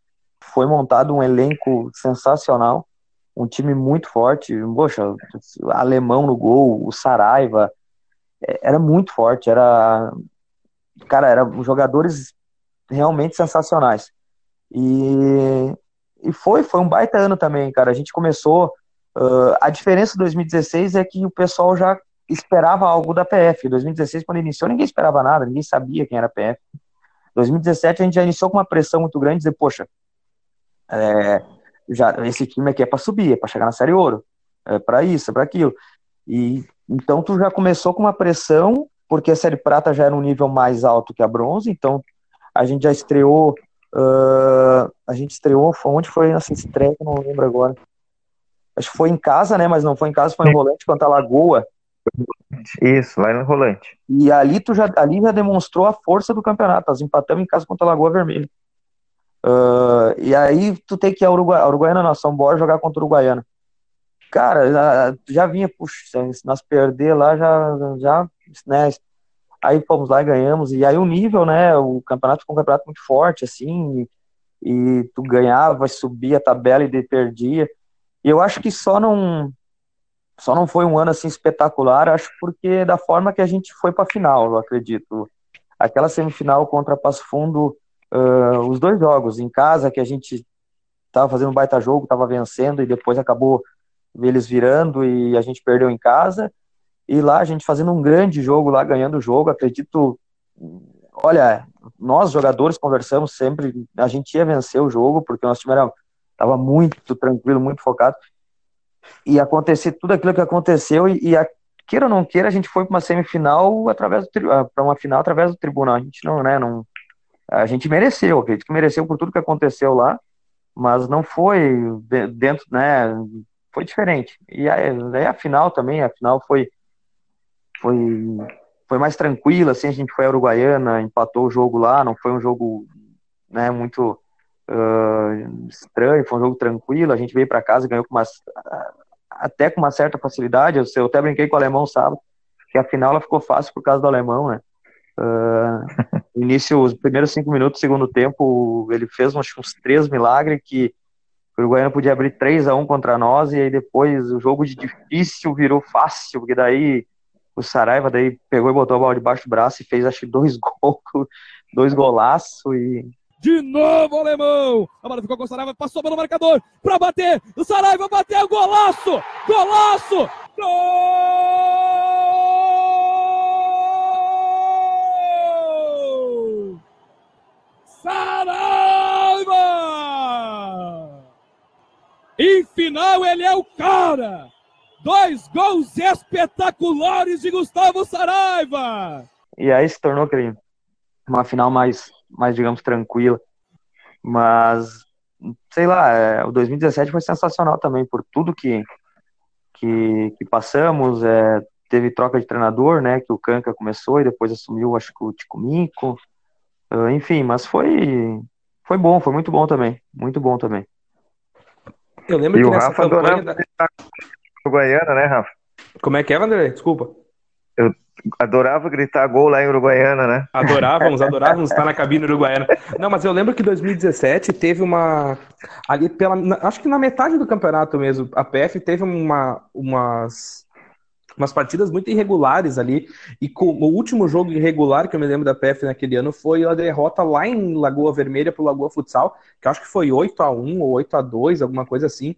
Foi montado um elenco sensacional um time muito forte. Poxa, alemão no gol, o Saraiva, é, era muito forte, era cara, eram jogadores realmente sensacionais. E, e foi, foi um baita ano também, cara. A gente começou. Uh, a diferença de 2016 é que o pessoal já esperava algo da PF. 2016, quando iniciou, ninguém esperava nada, ninguém sabia quem era a PF. 2017 a gente já iniciou com uma pressão muito grande, dizer, poxa, é, já esse time aqui é para subir, é para chegar na série ouro, é para isso, é para aquilo. E então tu já começou com uma pressão, porque a série prata já era um nível mais alto que a bronze, então a gente já estreou, uh, a gente estreou, onde foi essa estreia, não lembro agora. Acho que foi em casa, né? Mas não foi em casa, foi em Rolante contra a Lagoa. Isso, lá no Rolante. E ali tu já, ali já demonstrou a força do campeonato. Nós empatamos em casa contra a Lagoa Vermelha. Uh, e aí tu tem que ir a, Uruguai, a Uruguaiana não, São Borja jogar contra o Uruguaiana. Cara, já, já vinha, puxa, se nós perder lá, já, já, né, aí fomos lá e ganhamos, e aí o nível, né, o campeonato ficou um campeonato muito forte, assim, e, e tu ganhava, subia a tabela e perdia, e eu acho que só não, só não foi um ano, assim, espetacular, acho porque da forma que a gente foi pra final, eu acredito. Aquela semifinal contra Passo Fundo, uh, os dois jogos em casa, que a gente estava fazendo um baita jogo, estava vencendo e depois acabou eles virando e a gente perdeu em casa. E lá a gente fazendo um grande jogo lá, ganhando o jogo, acredito. Olha, nós jogadores conversamos sempre, a gente ia vencer o jogo, porque o nosso time estava muito tranquilo, muito focado. E acontecer tudo aquilo que aconteceu, e, e a, queira ou não queira, a gente foi para uma semifinal através para uma final através do tribunal. A gente não, né, não, a gente mereceu, acredito que mereceu por tudo que aconteceu lá, mas não foi dentro, né? Foi diferente. E aí, a final também, a final foi, foi, foi mais tranquila, assim, a gente foi a Uruguaiana, empatou o jogo lá, não foi um jogo, né, muito uh, estranho, foi um jogo tranquilo, a gente veio para casa ganhou com uma, até com uma certa facilidade, eu, eu até brinquei com o alemão sábado, que a final ela ficou fácil por causa do alemão, né, uh, início, os primeiros cinco minutos do segundo tempo, ele fez uns, uns três milagres que o Uruguaiano podia abrir 3 a 1 contra nós e aí depois o jogo de difícil virou fácil, porque daí o Saraiva daí pegou e botou a bola debaixo do braço e fez acho que dois gols, dois golaços e De novo alemão. A bola ficou com o Saraiva, passou pelo marcador para bater. O Saraiva bateu, golaço! Golaço! Gol! Saraiva! Em final ele é o cara. Dois gols espetaculares de Gustavo Saraiva. E aí se tornou crime. Uma final mais, mais digamos, tranquila. Mas, sei lá, é, o 2017 foi sensacional também por tudo que, que, que passamos. É, teve troca de treinador, né? Que o Canca começou e depois assumiu, acho que o Ticumico. Uh, enfim, mas foi, foi bom, foi muito bom também. Muito bom também. Eu lembro e que nessa Rafa campanha da... Uruguaiana, né, Rafa? Como é que é, Vanderlei? Desculpa. Eu adorava gritar gol lá em Uruguaiana, né? Adorávamos, adorávamos estar na cabine uruguaiana. Não, mas eu lembro que 2017 teve uma. Ali pela. Acho que na metade do campeonato mesmo, a PF teve uma, umas. Umas partidas muito irregulares ali. E com, o último jogo irregular que eu me lembro da PF naquele ano foi a derrota lá em Lagoa Vermelha pro Lagoa Futsal, que eu acho que foi 8 a 1 ou 8 a 2 alguma coisa assim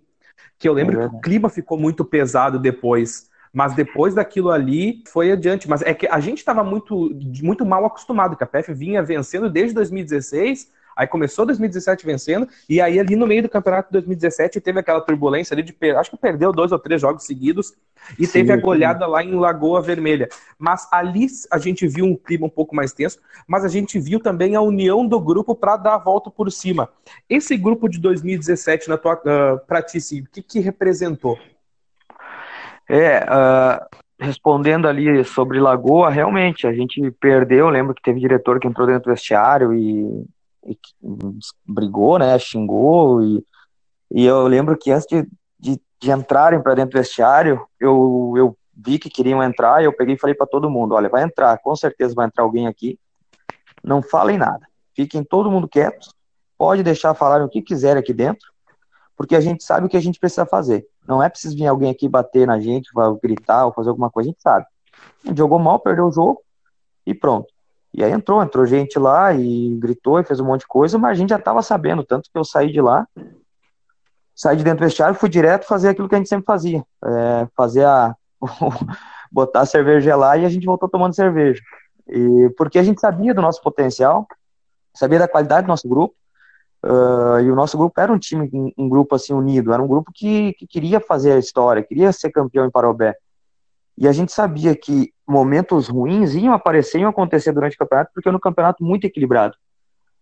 que eu lembro é que o clima ficou muito pesado depois. Mas depois daquilo ali foi adiante. Mas é que a gente estava muito, muito mal acostumado, que a PF vinha vencendo desde 2016 Aí começou 2017 vencendo, e aí ali no meio do campeonato de 2017 teve aquela turbulência ali de. Acho que perdeu dois ou três jogos seguidos, e sim, teve a goleada sim. lá em Lagoa Vermelha. Mas ali a gente viu um clima um pouco mais tenso, mas a gente viu também a união do grupo para dar a volta por cima. Esse grupo de 2017, na tua, uh, pra ti, o que, que representou? É, uh, respondendo ali sobre Lagoa, realmente, a gente perdeu, lembro que teve diretor que entrou dentro do vestiário e brigou, né, xingou, e, e eu lembro que antes de, de, entrarem para dentro do vestiário, eu, eu vi que queriam entrar, eu peguei e falei para todo mundo, olha, vai entrar, com certeza vai entrar alguém aqui, não falem nada, fiquem todo mundo quietos, pode deixar falarem o que quiser aqui dentro, porque a gente sabe o que a gente precisa fazer. Não é preciso vir alguém aqui bater na gente, gritar ou fazer alguma coisa, a gente sabe. A gente jogou mal, perdeu o jogo e pronto. E aí entrou, entrou gente lá e gritou e fez um monte de coisa, mas a gente já estava sabendo, tanto que eu saí de lá, saí de dentro do vestiário, fui direto fazer aquilo que a gente sempre fazia, é, fazer a botar a cerveja lá e a gente voltou tomando cerveja. E porque a gente sabia do nosso potencial, sabia da qualidade do nosso grupo, uh, e o nosso grupo era um time, um, um, grupo assim unido, era um grupo que, que queria fazer a história, queria ser campeão em Parobé. E a gente sabia que momentos ruins iam aparecer, iam acontecer durante o campeonato, porque era um campeonato muito equilibrado.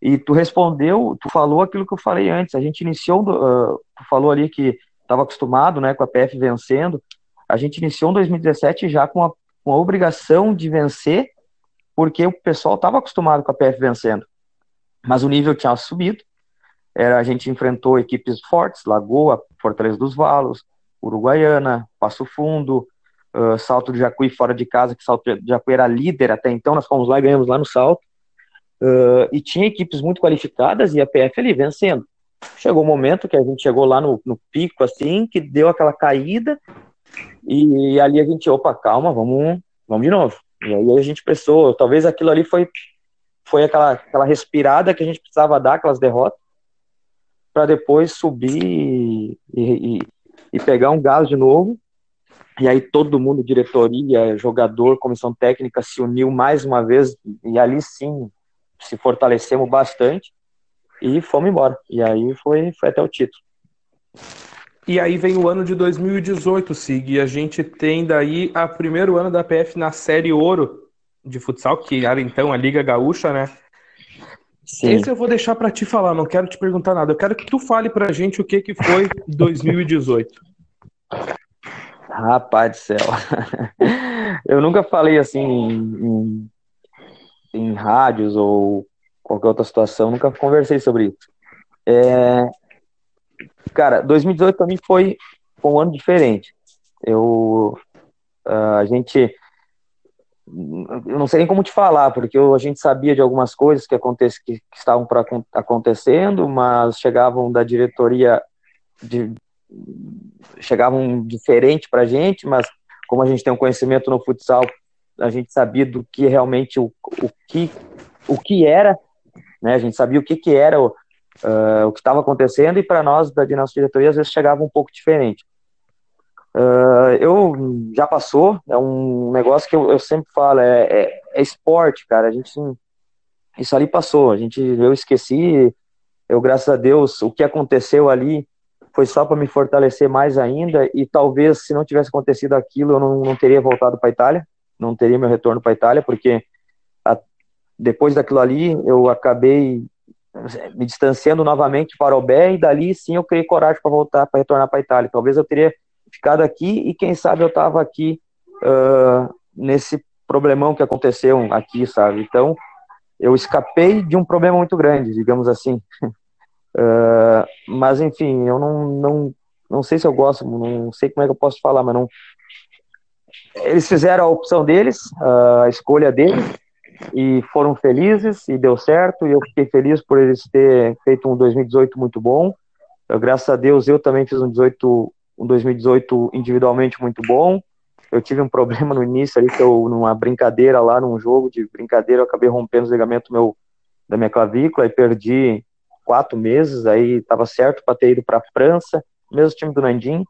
E tu respondeu, tu falou aquilo que eu falei antes. A gente iniciou, uh, tu falou ali que estava acostumado, né, com a PF vencendo. A gente iniciou em 2017 já com a, com a obrigação de vencer, porque o pessoal estava acostumado com a PF vencendo. Mas o nível tinha subido. Era, a gente enfrentou equipes fortes, Lagoa, Fortaleza dos Valos, Uruguaiana, Passo Fundo, uh, salto de Jacuí fora de casa, que salto de Jacuí era líder até então, nós fomos lá e ganhamos lá no salto. Uh, e tinha equipes muito qualificadas e a PF ali vencendo. Chegou o um momento que a gente chegou lá no, no pico, assim, que deu aquela caída, e, e, ali a gente, opa, calma, vamos, vamos de novo. E aí a gente pressou, talvez aquilo ali foi, foi aquela, aquela respirada que a gente precisava dar, aquelas derrotas, para depois subir e, e, e, pegar um gás de novo e aí todo mundo, diretoria, jogador, comissão técnica, se uniu mais uma vez e ali sim se fortalecemos bastante e fomos embora. E aí foi, foi até o título. E aí vem o ano de 2018, Sig, e a gente tem daí a primeiro ano da PF na Série Ouro de futsal, que era então a Liga Gaúcha, né? Sim. Esse eu vou deixar para te falar, não quero te perguntar nada. Eu quero que tu fale pra gente o que que foi 2018. Rapaz do céu. Eu nunca falei assim em, em, rádios ou qualquer outra situação, nunca conversei sobre isso. É, cara, 2018 para mim foi, um ano diferente. Eu, a gente, eu não sei nem como te falar, porque eu, a gente sabia de algumas coisas que, aconte, que, que estavam pra, acontecendo, mas chegavam da diretoria de, chegavam diferente para a gente, mas como a gente tem um conhecimento no futsal, a gente sabia do que realmente o, o que o que era né? A gente sabia o que, que era o, uh, o que estava acontecendo e para nós da de nossa diretoria às vezes chegava um pouco diferente. Uh, eu já passou, é um negócio que eu, eu sempre falo, é, é, é, esporte, cara. A gente isso ali passou, a gente eu esqueci, eu graças a Deus o que aconteceu ali foi só para me fortalecer mais ainda e talvez se não tivesse acontecido aquilo eu não, não teria voltado para Itália, não teria meu retorno para a Itália porque a, depois daquilo ali eu acabei me distanciando novamente para o Bé e dali sim eu criei coragem para voltar, para retornar para a Itália. Talvez eu teria ficado aqui e quem sabe eu estava aqui uh, nesse problemão que aconteceu aqui, sabe? Então eu escapei de um problema muito grande, digamos assim. Uh, mas enfim, eu não, não, não sei se eu gosto, não sei como é que eu posso falar, mas não. Eles fizeram a opção deles, a escolha deles, e foram felizes e deu certo. E eu fiquei feliz por eles terem feito um 2018 muito bom. Eu, graças a Deus, eu também fiz um 18, um 2018 individualmente muito bom. Eu tive um problema no início ali, que eu, numa brincadeira lá, num jogo de brincadeira, eu acabei rompendo os ligamentos meu, da minha clavícula e perdi quatro meses. Aí estava certo para ter ido para a França, mesmo time do Nandim,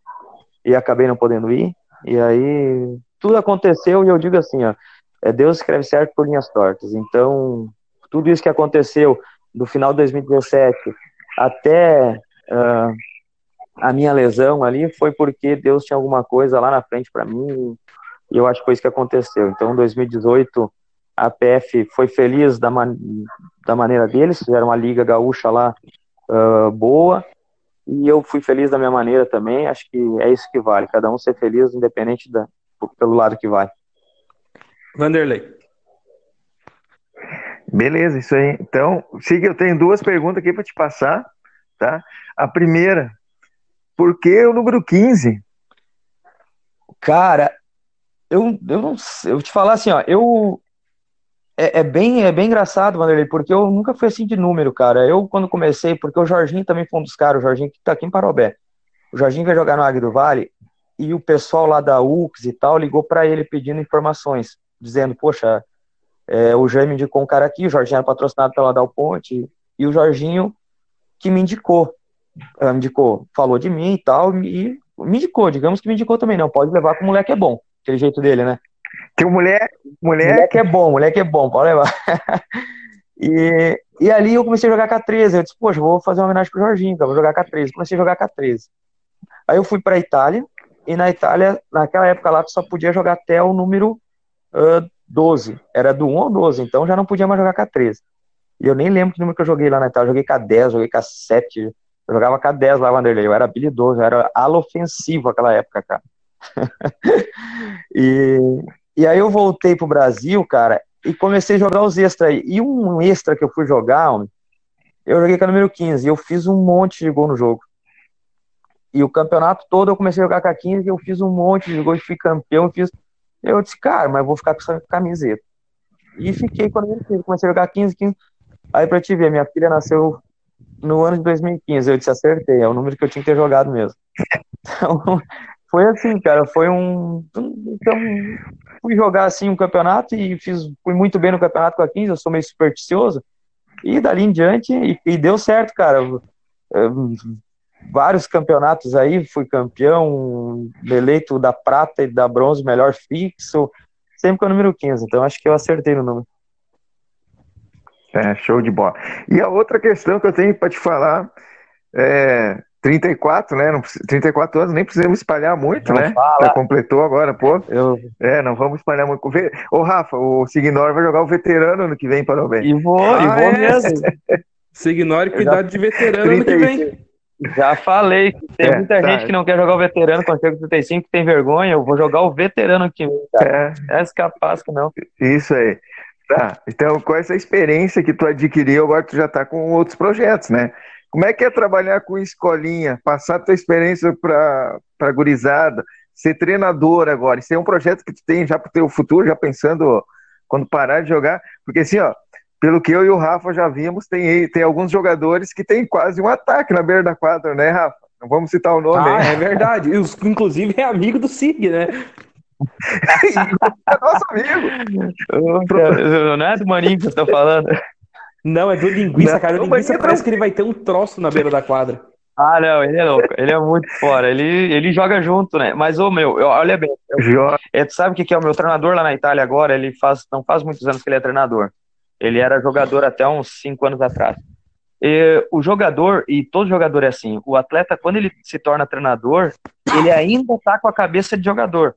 e acabei não podendo ir. E aí tudo aconteceu e eu digo assim, ó, é, Deus escreve certo por linhas tortas. Então, tudo isso que aconteceu do final de 2017 até uh, a minha lesão ali foi porque Deus tinha alguma coisa lá na frente para mim e eu acho que foi isso que aconteceu. Então, 2018 a PF foi feliz da, man da maneira deles, fizeram uma liga gaúcha lá uh, boa e eu fui feliz da minha maneira também. Acho que é isso que vale, cada um ser feliz independente da, pelo lado que vai. Vanderlei. Beleza, isso aí. Então, siga, eu tenho duas perguntas aqui para te passar, tá? A primeira, por que o número 15? Cara, eu, eu não sei, eu te falar assim, ó, eu é, é, bem é bem engraçado, Vanderlei, porque eu nunca fui assim de número, cara. Eu quando comecei, porque o Jorginho também foi um dos caras, o Jorginho que tá aqui em Parobé. O Jorginho veio jogar no Águia do Vale e o pessoal lá da UX e tal ligou para ele pedindo informações dizendo, poxa, é, o Jaime indicou um cara aqui, o Jorginho era patrocinado pela Dal Ponte, e o Jorginho que me indicou, ah, me indicou, falou de mim e tal, e me indicou, digamos que me indicou também, não, pode levar que o moleque é bom, aquele jeito dele, né? Que o mulher, mulher... Moleque é bom, moleque é bom, pode levar. e, e ali eu comecei a jogar K13, eu disse, poxa, vou fazer uma homenagem pro Jorginho, vou jogar K13, comecei a jogar K13. Aí eu fui pra Itália, e na Itália, naquela época lá, tu só podia jogar até o número uh, 12. Era do 1 ao 12, então já não podia mais jogar K13. E eu nem lembro que número que eu joguei lá na Itália. Eu joguei K10, joguei K7. Eu jogava K10 lá, Vanderlei. Eu era habilidoso, eu era ofensivo naquela época, cara. e, e aí eu voltei pro Brasil, cara, e comecei a jogar os extras aí. E um extra que eu fui jogar, eu joguei com a número 15 e eu fiz um monte de gol no jogo. E o campeonato todo eu comecei a jogar com a 15 e eu fiz um monte de gols, fui campeão, fiz eu disse, cara, mas vou ficar com essa camiseta. E fiquei quando eu comecei a jogar 15, 15. Aí pra te ver, minha filha nasceu no ano de 2015. Eu disse, acertei, é o número que eu tinha que ter jogado mesmo. Então, foi assim, cara, foi um. Então, fui jogar assim um campeonato e fiz, fui muito bem no campeonato com a 15, eu sou meio supersticioso. E dali em diante, e, e deu certo, cara. Vários campeonatos aí, fui campeão, eleito da prata e da bronze, melhor fixo, sempre com o número 15, então acho que eu acertei no número. É, show de bola. E a outra questão que eu tenho para te falar é 34, né? Não, 34 anos, nem precisamos espalhar muito, não né? Fala. Já completou agora, pô. Eu... É, não vamos espalhar muito. Ô, Rafa, o Signor vai jogar o veterano ano que vem para o bem. E vou, ah, e vou é? mesmo. Signor, cuidado de veterano ano que vem. Já falei. Tem é, muita tá. gente que não quer jogar o veterano com 35 que tem vergonha. Eu vou jogar o veterano aqui. É. é capaz que não. Isso aí. Tá. Então, com essa experiência que tu adquiriu, agora tu já tá com outros projetos, né? Como é que é trabalhar com escolinha, passar tua experiência para para gurizada, ser treinador agora? Isso é um projeto que tu tem já para o teu futuro, já pensando quando parar de jogar? Porque assim, ó, pelo que eu e o Rafa já vimos, tem, tem alguns jogadores que tem quase um ataque na beira da quadra, né, Rafa? Não vamos citar o nome. Ah, é verdade. Inclusive é amigo do Sig, né? é nosso amigo. Não é do Maninho que você tá falando. Não, é do linguiça, cara. O linguiça parece que ele vai ter um troço na beira da quadra. Ah, não, ele é louco, ele é muito fora, ele, ele joga junto, né? Mas, ô meu, eu, olha bem, eu, é, tu sabe o que, que é o meu treinador lá na Itália agora? Ele faz, não faz muitos anos que ele é treinador. Ele era jogador até uns cinco anos atrás. E, o jogador, e todo jogador é assim, o atleta, quando ele se torna treinador, ele ainda tá com a cabeça de jogador.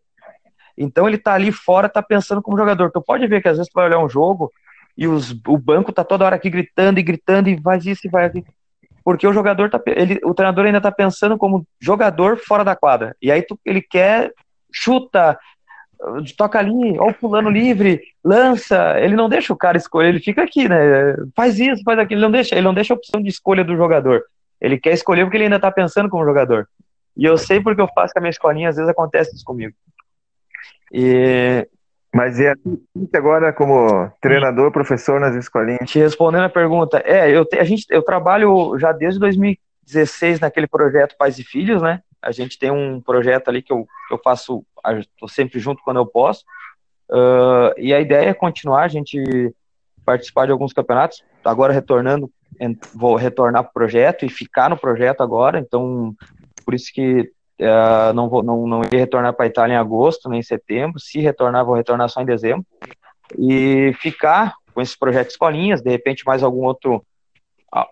Então ele tá ali fora, tá pensando como jogador. Tu pode ver que às vezes tu vai olhar um jogo e os, o banco tá toda hora aqui gritando e gritando e faz isso e vai aqui porque o jogador tá, ele, o treinador ainda tá pensando como jogador fora da quadra. E aí tu, ele quer chuta, toca ali, ó o fulano livre, lança, ele não deixa o cara escolher, ele fica aqui, né? Faz isso, faz aquilo, ele não deixa, ele não deixa a opção de escolha do jogador. Ele quer escolher porque ele ainda tá pensando como jogador. E eu sei porque eu faço com a minha escolinha, às vezes acontece isso comigo. E mas e agora como treinador, professor nas escolinhas? Te respondendo a pergunta, é, eu, te, a gente, eu trabalho já desde 2016 naquele projeto Pais e Filhos, né? A gente tem um projeto ali que eu, que eu faço, estou sempre junto quando eu posso. Uh, e a ideia é continuar, a gente participar de alguns campeonatos, agora retornando, vou retornar para o projeto e ficar no projeto agora, então por isso que Uh, não, vou, não, não ia retornar para a Itália em agosto, nem em setembro. Se retornar, vou retornar só em dezembro. E ficar com esses projetos escolinhas, de repente mais algum outro,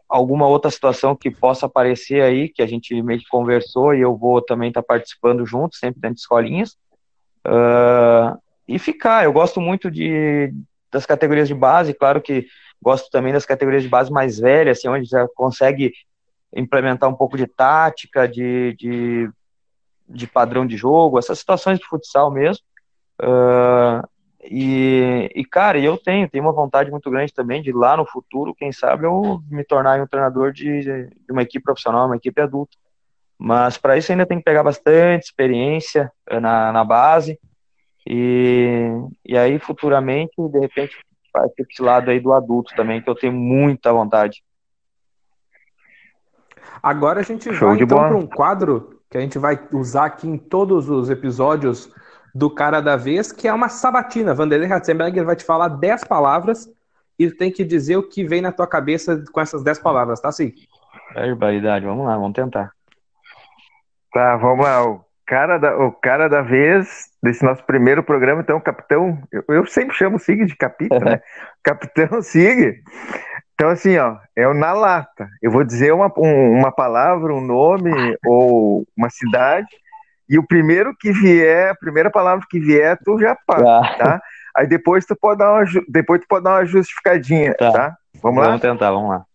alguma outra situação que possa aparecer aí, que a gente meio que conversou e eu vou também estar tá participando junto, sempre dentro de escolinhas. Uh, e ficar, eu gosto muito de, das categorias de base, claro que gosto também das categorias de base mais velhas, assim, onde já consegue implementar um pouco de tática, de, de de padrão de jogo, essas situações de futsal mesmo. Uh, e, e, cara, eu tenho, tenho uma vontade muito grande também de lá no futuro, quem sabe, eu me tornar um treinador de, de uma equipe profissional, uma equipe adulta. Mas para isso ainda tem que pegar bastante experiência eh, na, na base. E, e aí, futuramente, de repente, vai ter esse lado aí do adulto também, que eu tenho muita vontade. Agora a gente Show vai então para um quadro que a gente vai usar aqui em todos os episódios do Cara da Vez, que é uma sabatina. Vanderlei Ratzenberger vai te falar 10 palavras e tem que dizer o que vem na tua cabeça com essas 10 palavras, tá assim? Barbaridade, vamos lá, vamos tentar. Tá, vamos lá. O cara da, o cara da vez desse nosso primeiro programa, então, o capitão, eu, eu sempre chamo o Sig de capitão, né? capitão Sig então, assim, ó, é o na lata. Eu vou dizer uma, um, uma palavra, um nome ou uma cidade, e o primeiro que vier, a primeira palavra que vier, tu já paga, tá. tá? Aí depois tu pode dar uma, depois tu pode dar uma justificadinha, tá? tá? Vamos lá? Vamos tentar, vamos lá.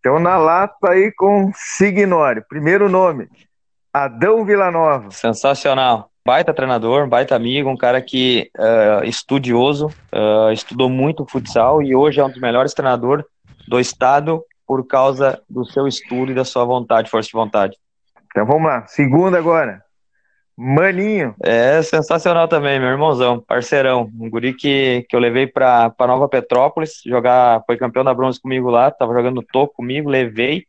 Então, na lata aí com Signore. Primeiro nome, Adão Villanova. Sensacional. Baita treinador, baita amigo, um cara que uh, estudioso, uh, estudou muito futsal e hoje é um dos melhores treinadores do Estado por causa do seu estudo e da sua vontade, força de vontade. Então vamos lá, segunda agora. Maninho. É sensacional também, meu irmãozão, parceirão. Um guri que, que eu levei para Nova Petrópolis jogar, foi campeão da bronze comigo lá, tava jogando toco comigo, levei.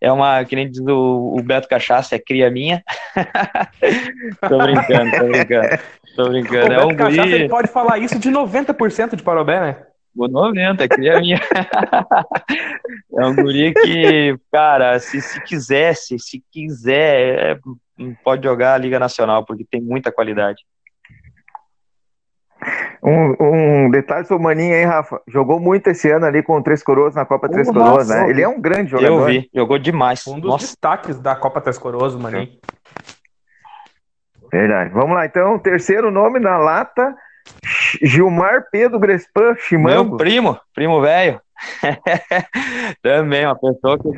É uma, que nem diz o, o Beto Cachaça, é cria minha. tô brincando, tô brincando. Tô brincando. O é Beto um Cachaça, guri... ele pode falar isso de 90% de Parobé, né? Vou 90, cria minha. é um guri que, cara, se, se quisesse, se quiser, é, pode jogar a Liga Nacional, porque tem muita qualidade. Um, um, detalhe sobre o Maninho, hein, Rafa? Jogou muito esse ano ali com o Três Coroas na Copa Três Coroas, né? Ele é um grande jogador. Eu vi, jogou demais. Um dos Nossa. destaques da Copa Três Coroas, o Maninho. Verdade. Vamos lá, então. Terceiro nome na lata Gilmar Pedro Grespan Chimango. Meu primo, primo velho. Também, uma pessoa que.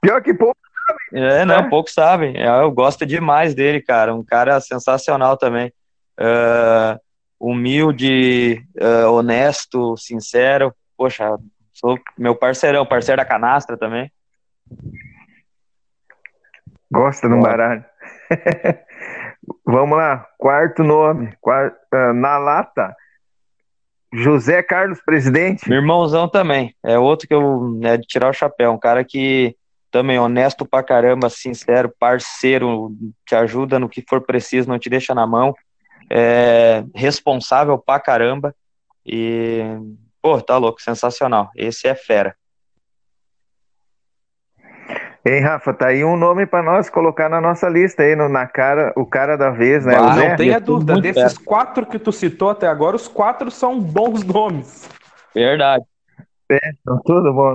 Pior que pouco sabem. É, não, é. pouco sabem. É, eu gosto demais dele, cara. Um cara sensacional também. Uh, humilde, uh, honesto, sincero. Poxa, sou meu parceirão, parceiro da canastra também. Gosta de um baralho. Vamos lá, quarto nome, quarto, uh, na lata. José Carlos Presidente. Meu irmãozão também. É outro que eu é de tirar o chapéu. Um cara que também honesto pra caramba, sincero, parceiro, te ajuda no que for preciso, não te deixa na mão. É responsável pra caramba. E, pô, tá louco, sensacional. Esse é fera. Hein, Rafa, tá aí um nome para nós colocar na nossa lista aí, no, na cara, o cara da vez, né? Ah, não tenha dúvida, desses perto. quatro que tu citou até agora, os quatro são bons nomes. Verdade. Tudo bom.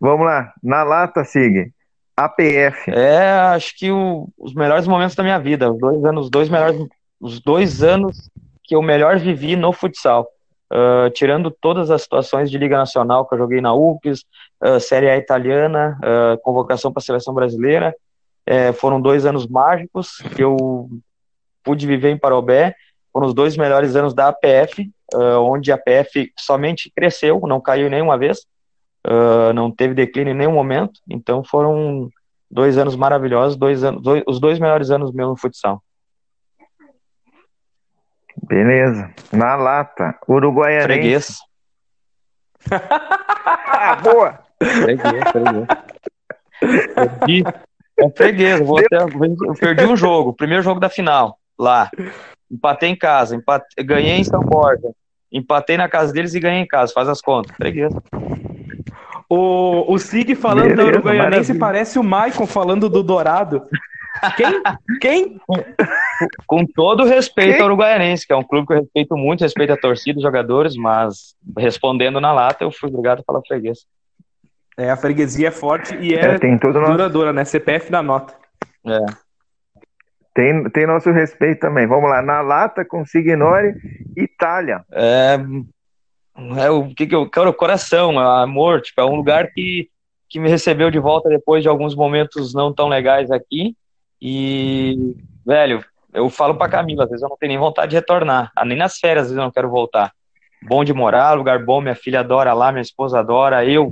Vamos lá, na lata, Sig. APF. É, acho que o, os melhores momentos da minha vida, os dois anos, os dois melhores, os dois anos que eu melhor vivi no futsal. Uh, tirando todas as situações de Liga Nacional que eu joguei na UFES, uh, Série A italiana, uh, convocação para a seleção brasileira, é, foram dois anos mágicos que eu pude viver em Parobé, foram os dois melhores anos da APF, onde a APF somente cresceu, não caiu nenhuma vez, não teve declínio em nenhum momento, então foram dois anos maravilhosos, dois anos, dois, os dois melhores anos meus no futsal. Beleza. Na lata, Uruguaianense. Freguês. ah, boa! Freguês, freguês. Perdi, é freguês. Vou até, eu perdi um jogo, primeiro jogo da final, lá. Empatei em casa, empatei, ganhei em São Borja. Empatei na casa deles e ganhei em casa. Faz as contas. Freguês. O, o Sig falando Beleza, da Uruguaianense parece o Maicon falando do Dourado. Quem? Quem? Com todo respeito Quem? ao Uruguaianense, que é um clube que eu respeito muito, respeito a torcida, os jogadores, mas respondendo na lata, eu fui obrigado a falar freguês. É, a freguesia é forte e é, é tem todo duradoura, nosso... né? CPF na nota. É. Tem, tem nosso respeito também. Vamos lá, na lata com Signore, Itália. É, é o que que eu quero, coração, é amor, tipo, é um lugar que, que me recebeu de volta depois de alguns momentos não tão legais aqui e, velho, eu falo pra Camila, às vezes eu não tenho nem vontade de retornar. Ah, nem nas férias, às vezes eu não quero voltar. Bom de morar, lugar bom, minha filha adora lá, minha esposa adora, eu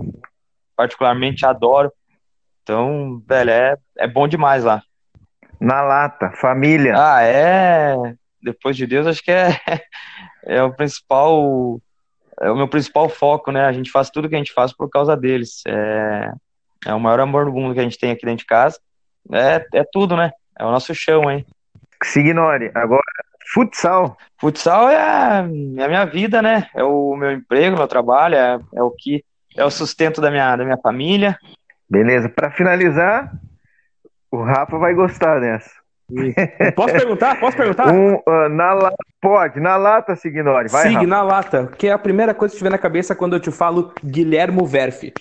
particularmente adoro. Então, velho, é, é bom demais lá. Na lata, família. Ah, é. Depois de Deus, acho que é, é o principal. É o meu principal foco, né? A gente faz tudo que a gente faz por causa deles. É, é o maior amor do mundo que a gente tem aqui dentro de casa é, é tudo, né? É o nosso chão, hein? Signore, agora, futsal. Futsal é a, é a minha vida, né? É o meu emprego, meu trabalho, é, é o que é o sustento da minha, da minha família. Beleza, para finalizar, o Rafa vai gostar dessa. Posso perguntar? Posso perguntar? Um, uh, na la... Pode, na lata, Signore. Vai, Sig, Rafa. na lata, que é a primeira coisa que te vem na cabeça quando eu te falo Guilhermo Verfi.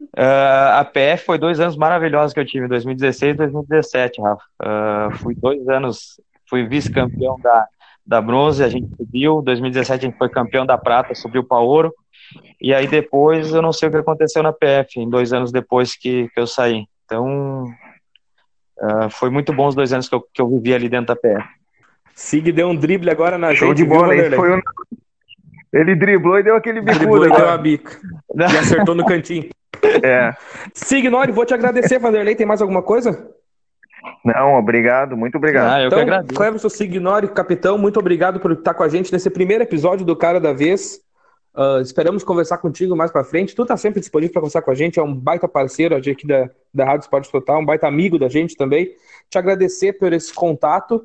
Uh, a PF foi dois anos maravilhosos que eu tive, 2016 e 2017, Rafa. Uh, fui dois anos, fui vice-campeão da, da bronze, a gente subiu, 2017 a gente foi campeão da prata, subiu para ouro, e aí depois eu não sei o que aconteceu na PF, em dois anos depois que, que eu saí. Então, uh, foi muito bom os dois anos que eu, que eu vivi ali dentro da PF. Sig deu um drible agora na Show gente, de bola, viu, foi um... Ele driblou e deu aquele bicudo. Driblou e deu a bica. E acertou no cantinho. É. Signore, vou te agradecer, Vanderlei. Tem mais alguma coisa? Não, obrigado, muito obrigado. Ah, eu então, que agradeço. Cleverson Signore, capitão, muito obrigado por estar com a gente nesse primeiro episódio do Cara da Vez. Uh, esperamos conversar contigo mais para frente. Tu tá sempre disponível para conversar com a gente, é um baita parceiro aqui da, da Rádio Esporte Total, um baita amigo da gente também. Te agradecer por esse contato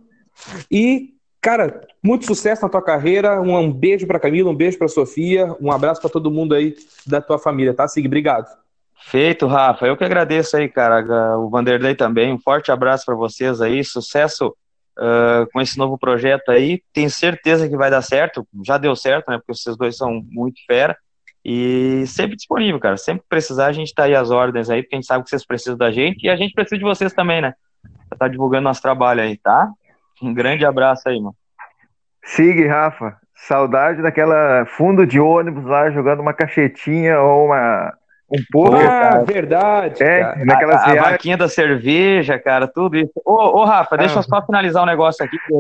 e, cara, muito sucesso na tua carreira. Um, um beijo para Camila, um beijo para Sofia, um abraço para todo mundo aí da tua família, tá? Sig, obrigado. Feito, Rafa. Eu que agradeço aí, cara. O Vanderlei também. Um forte abraço para vocês aí. Sucesso uh, com esse novo projeto aí. Tenho certeza que vai dar certo. Já deu certo, né? Porque vocês dois são muito fera. E sempre disponível, cara. Sempre que precisar, a gente tá aí as ordens aí, porque a gente sabe que vocês precisam da gente e a gente precisa de vocês também, né? Pra tá divulgando nosso trabalho aí, tá? Um grande abraço aí, mano. Siga, Rafa. Saudade daquela fundo de ônibus lá jogando uma cachetinha ou uma um pouco. Ah, cara. verdade. É, cara. naquelas a, a vaquinha da cerveja, cara, tudo isso. Ô, ô Rafa, ah. deixa eu só finalizar um negócio aqui, que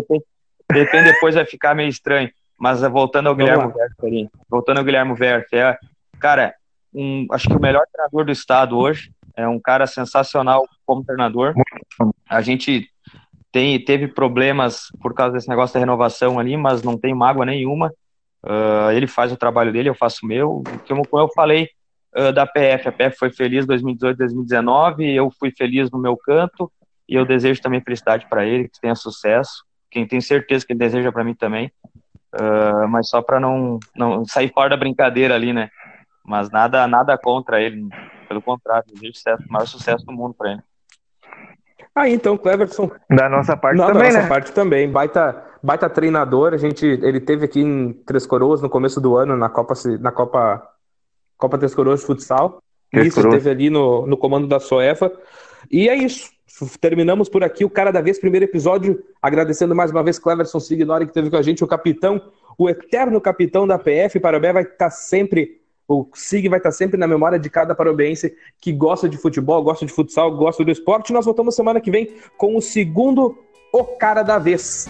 de repente, depois vai ficar meio estranho. Mas é, voltando ao Guilherme Verf, voltando ao Guilherme Verf, é, cara, um, acho que o melhor treinador do estado hoje, é um cara sensacional como treinador. A gente tem, teve problemas por causa desse negócio da renovação ali, mas não tem mágoa nenhuma. Uh, ele faz o trabalho dele, eu faço o meu. Como eu falei, uh, da PF. A PF foi feliz 2018, 2019, eu fui feliz no meu canto e eu desejo também felicidade para ele, que tenha sucesso. Quem tem certeza que ele deseja para mim também. Uh, mas só para não, não sair fora da brincadeira ali, né? Mas nada nada contra ele. Pelo contrário, desejo sucesso, o maior sucesso do mundo para ele. Ah, então, Cleverson. Da nossa parte Não, também, da nossa né? parte também. Baita, baita treinador. A gente, ele teve aqui em Três Coroas no começo do ano, na Copa, na Copa, Copa Três Coroas de Futsal. Três isso, esteve ali no, no comando da Soefa. E é isso. Terminamos por aqui o Cara da Vez, primeiro episódio. Agradecendo mais uma vez Cleverson Signori, que teve com a gente, o capitão, o eterno capitão da PF. Parabé vai estar sempre o SIG vai estar sempre na memória de cada parobense que gosta de futebol, gosta de futsal, gosta do esporte. Nós voltamos semana que vem com o segundo O Cara da Vez.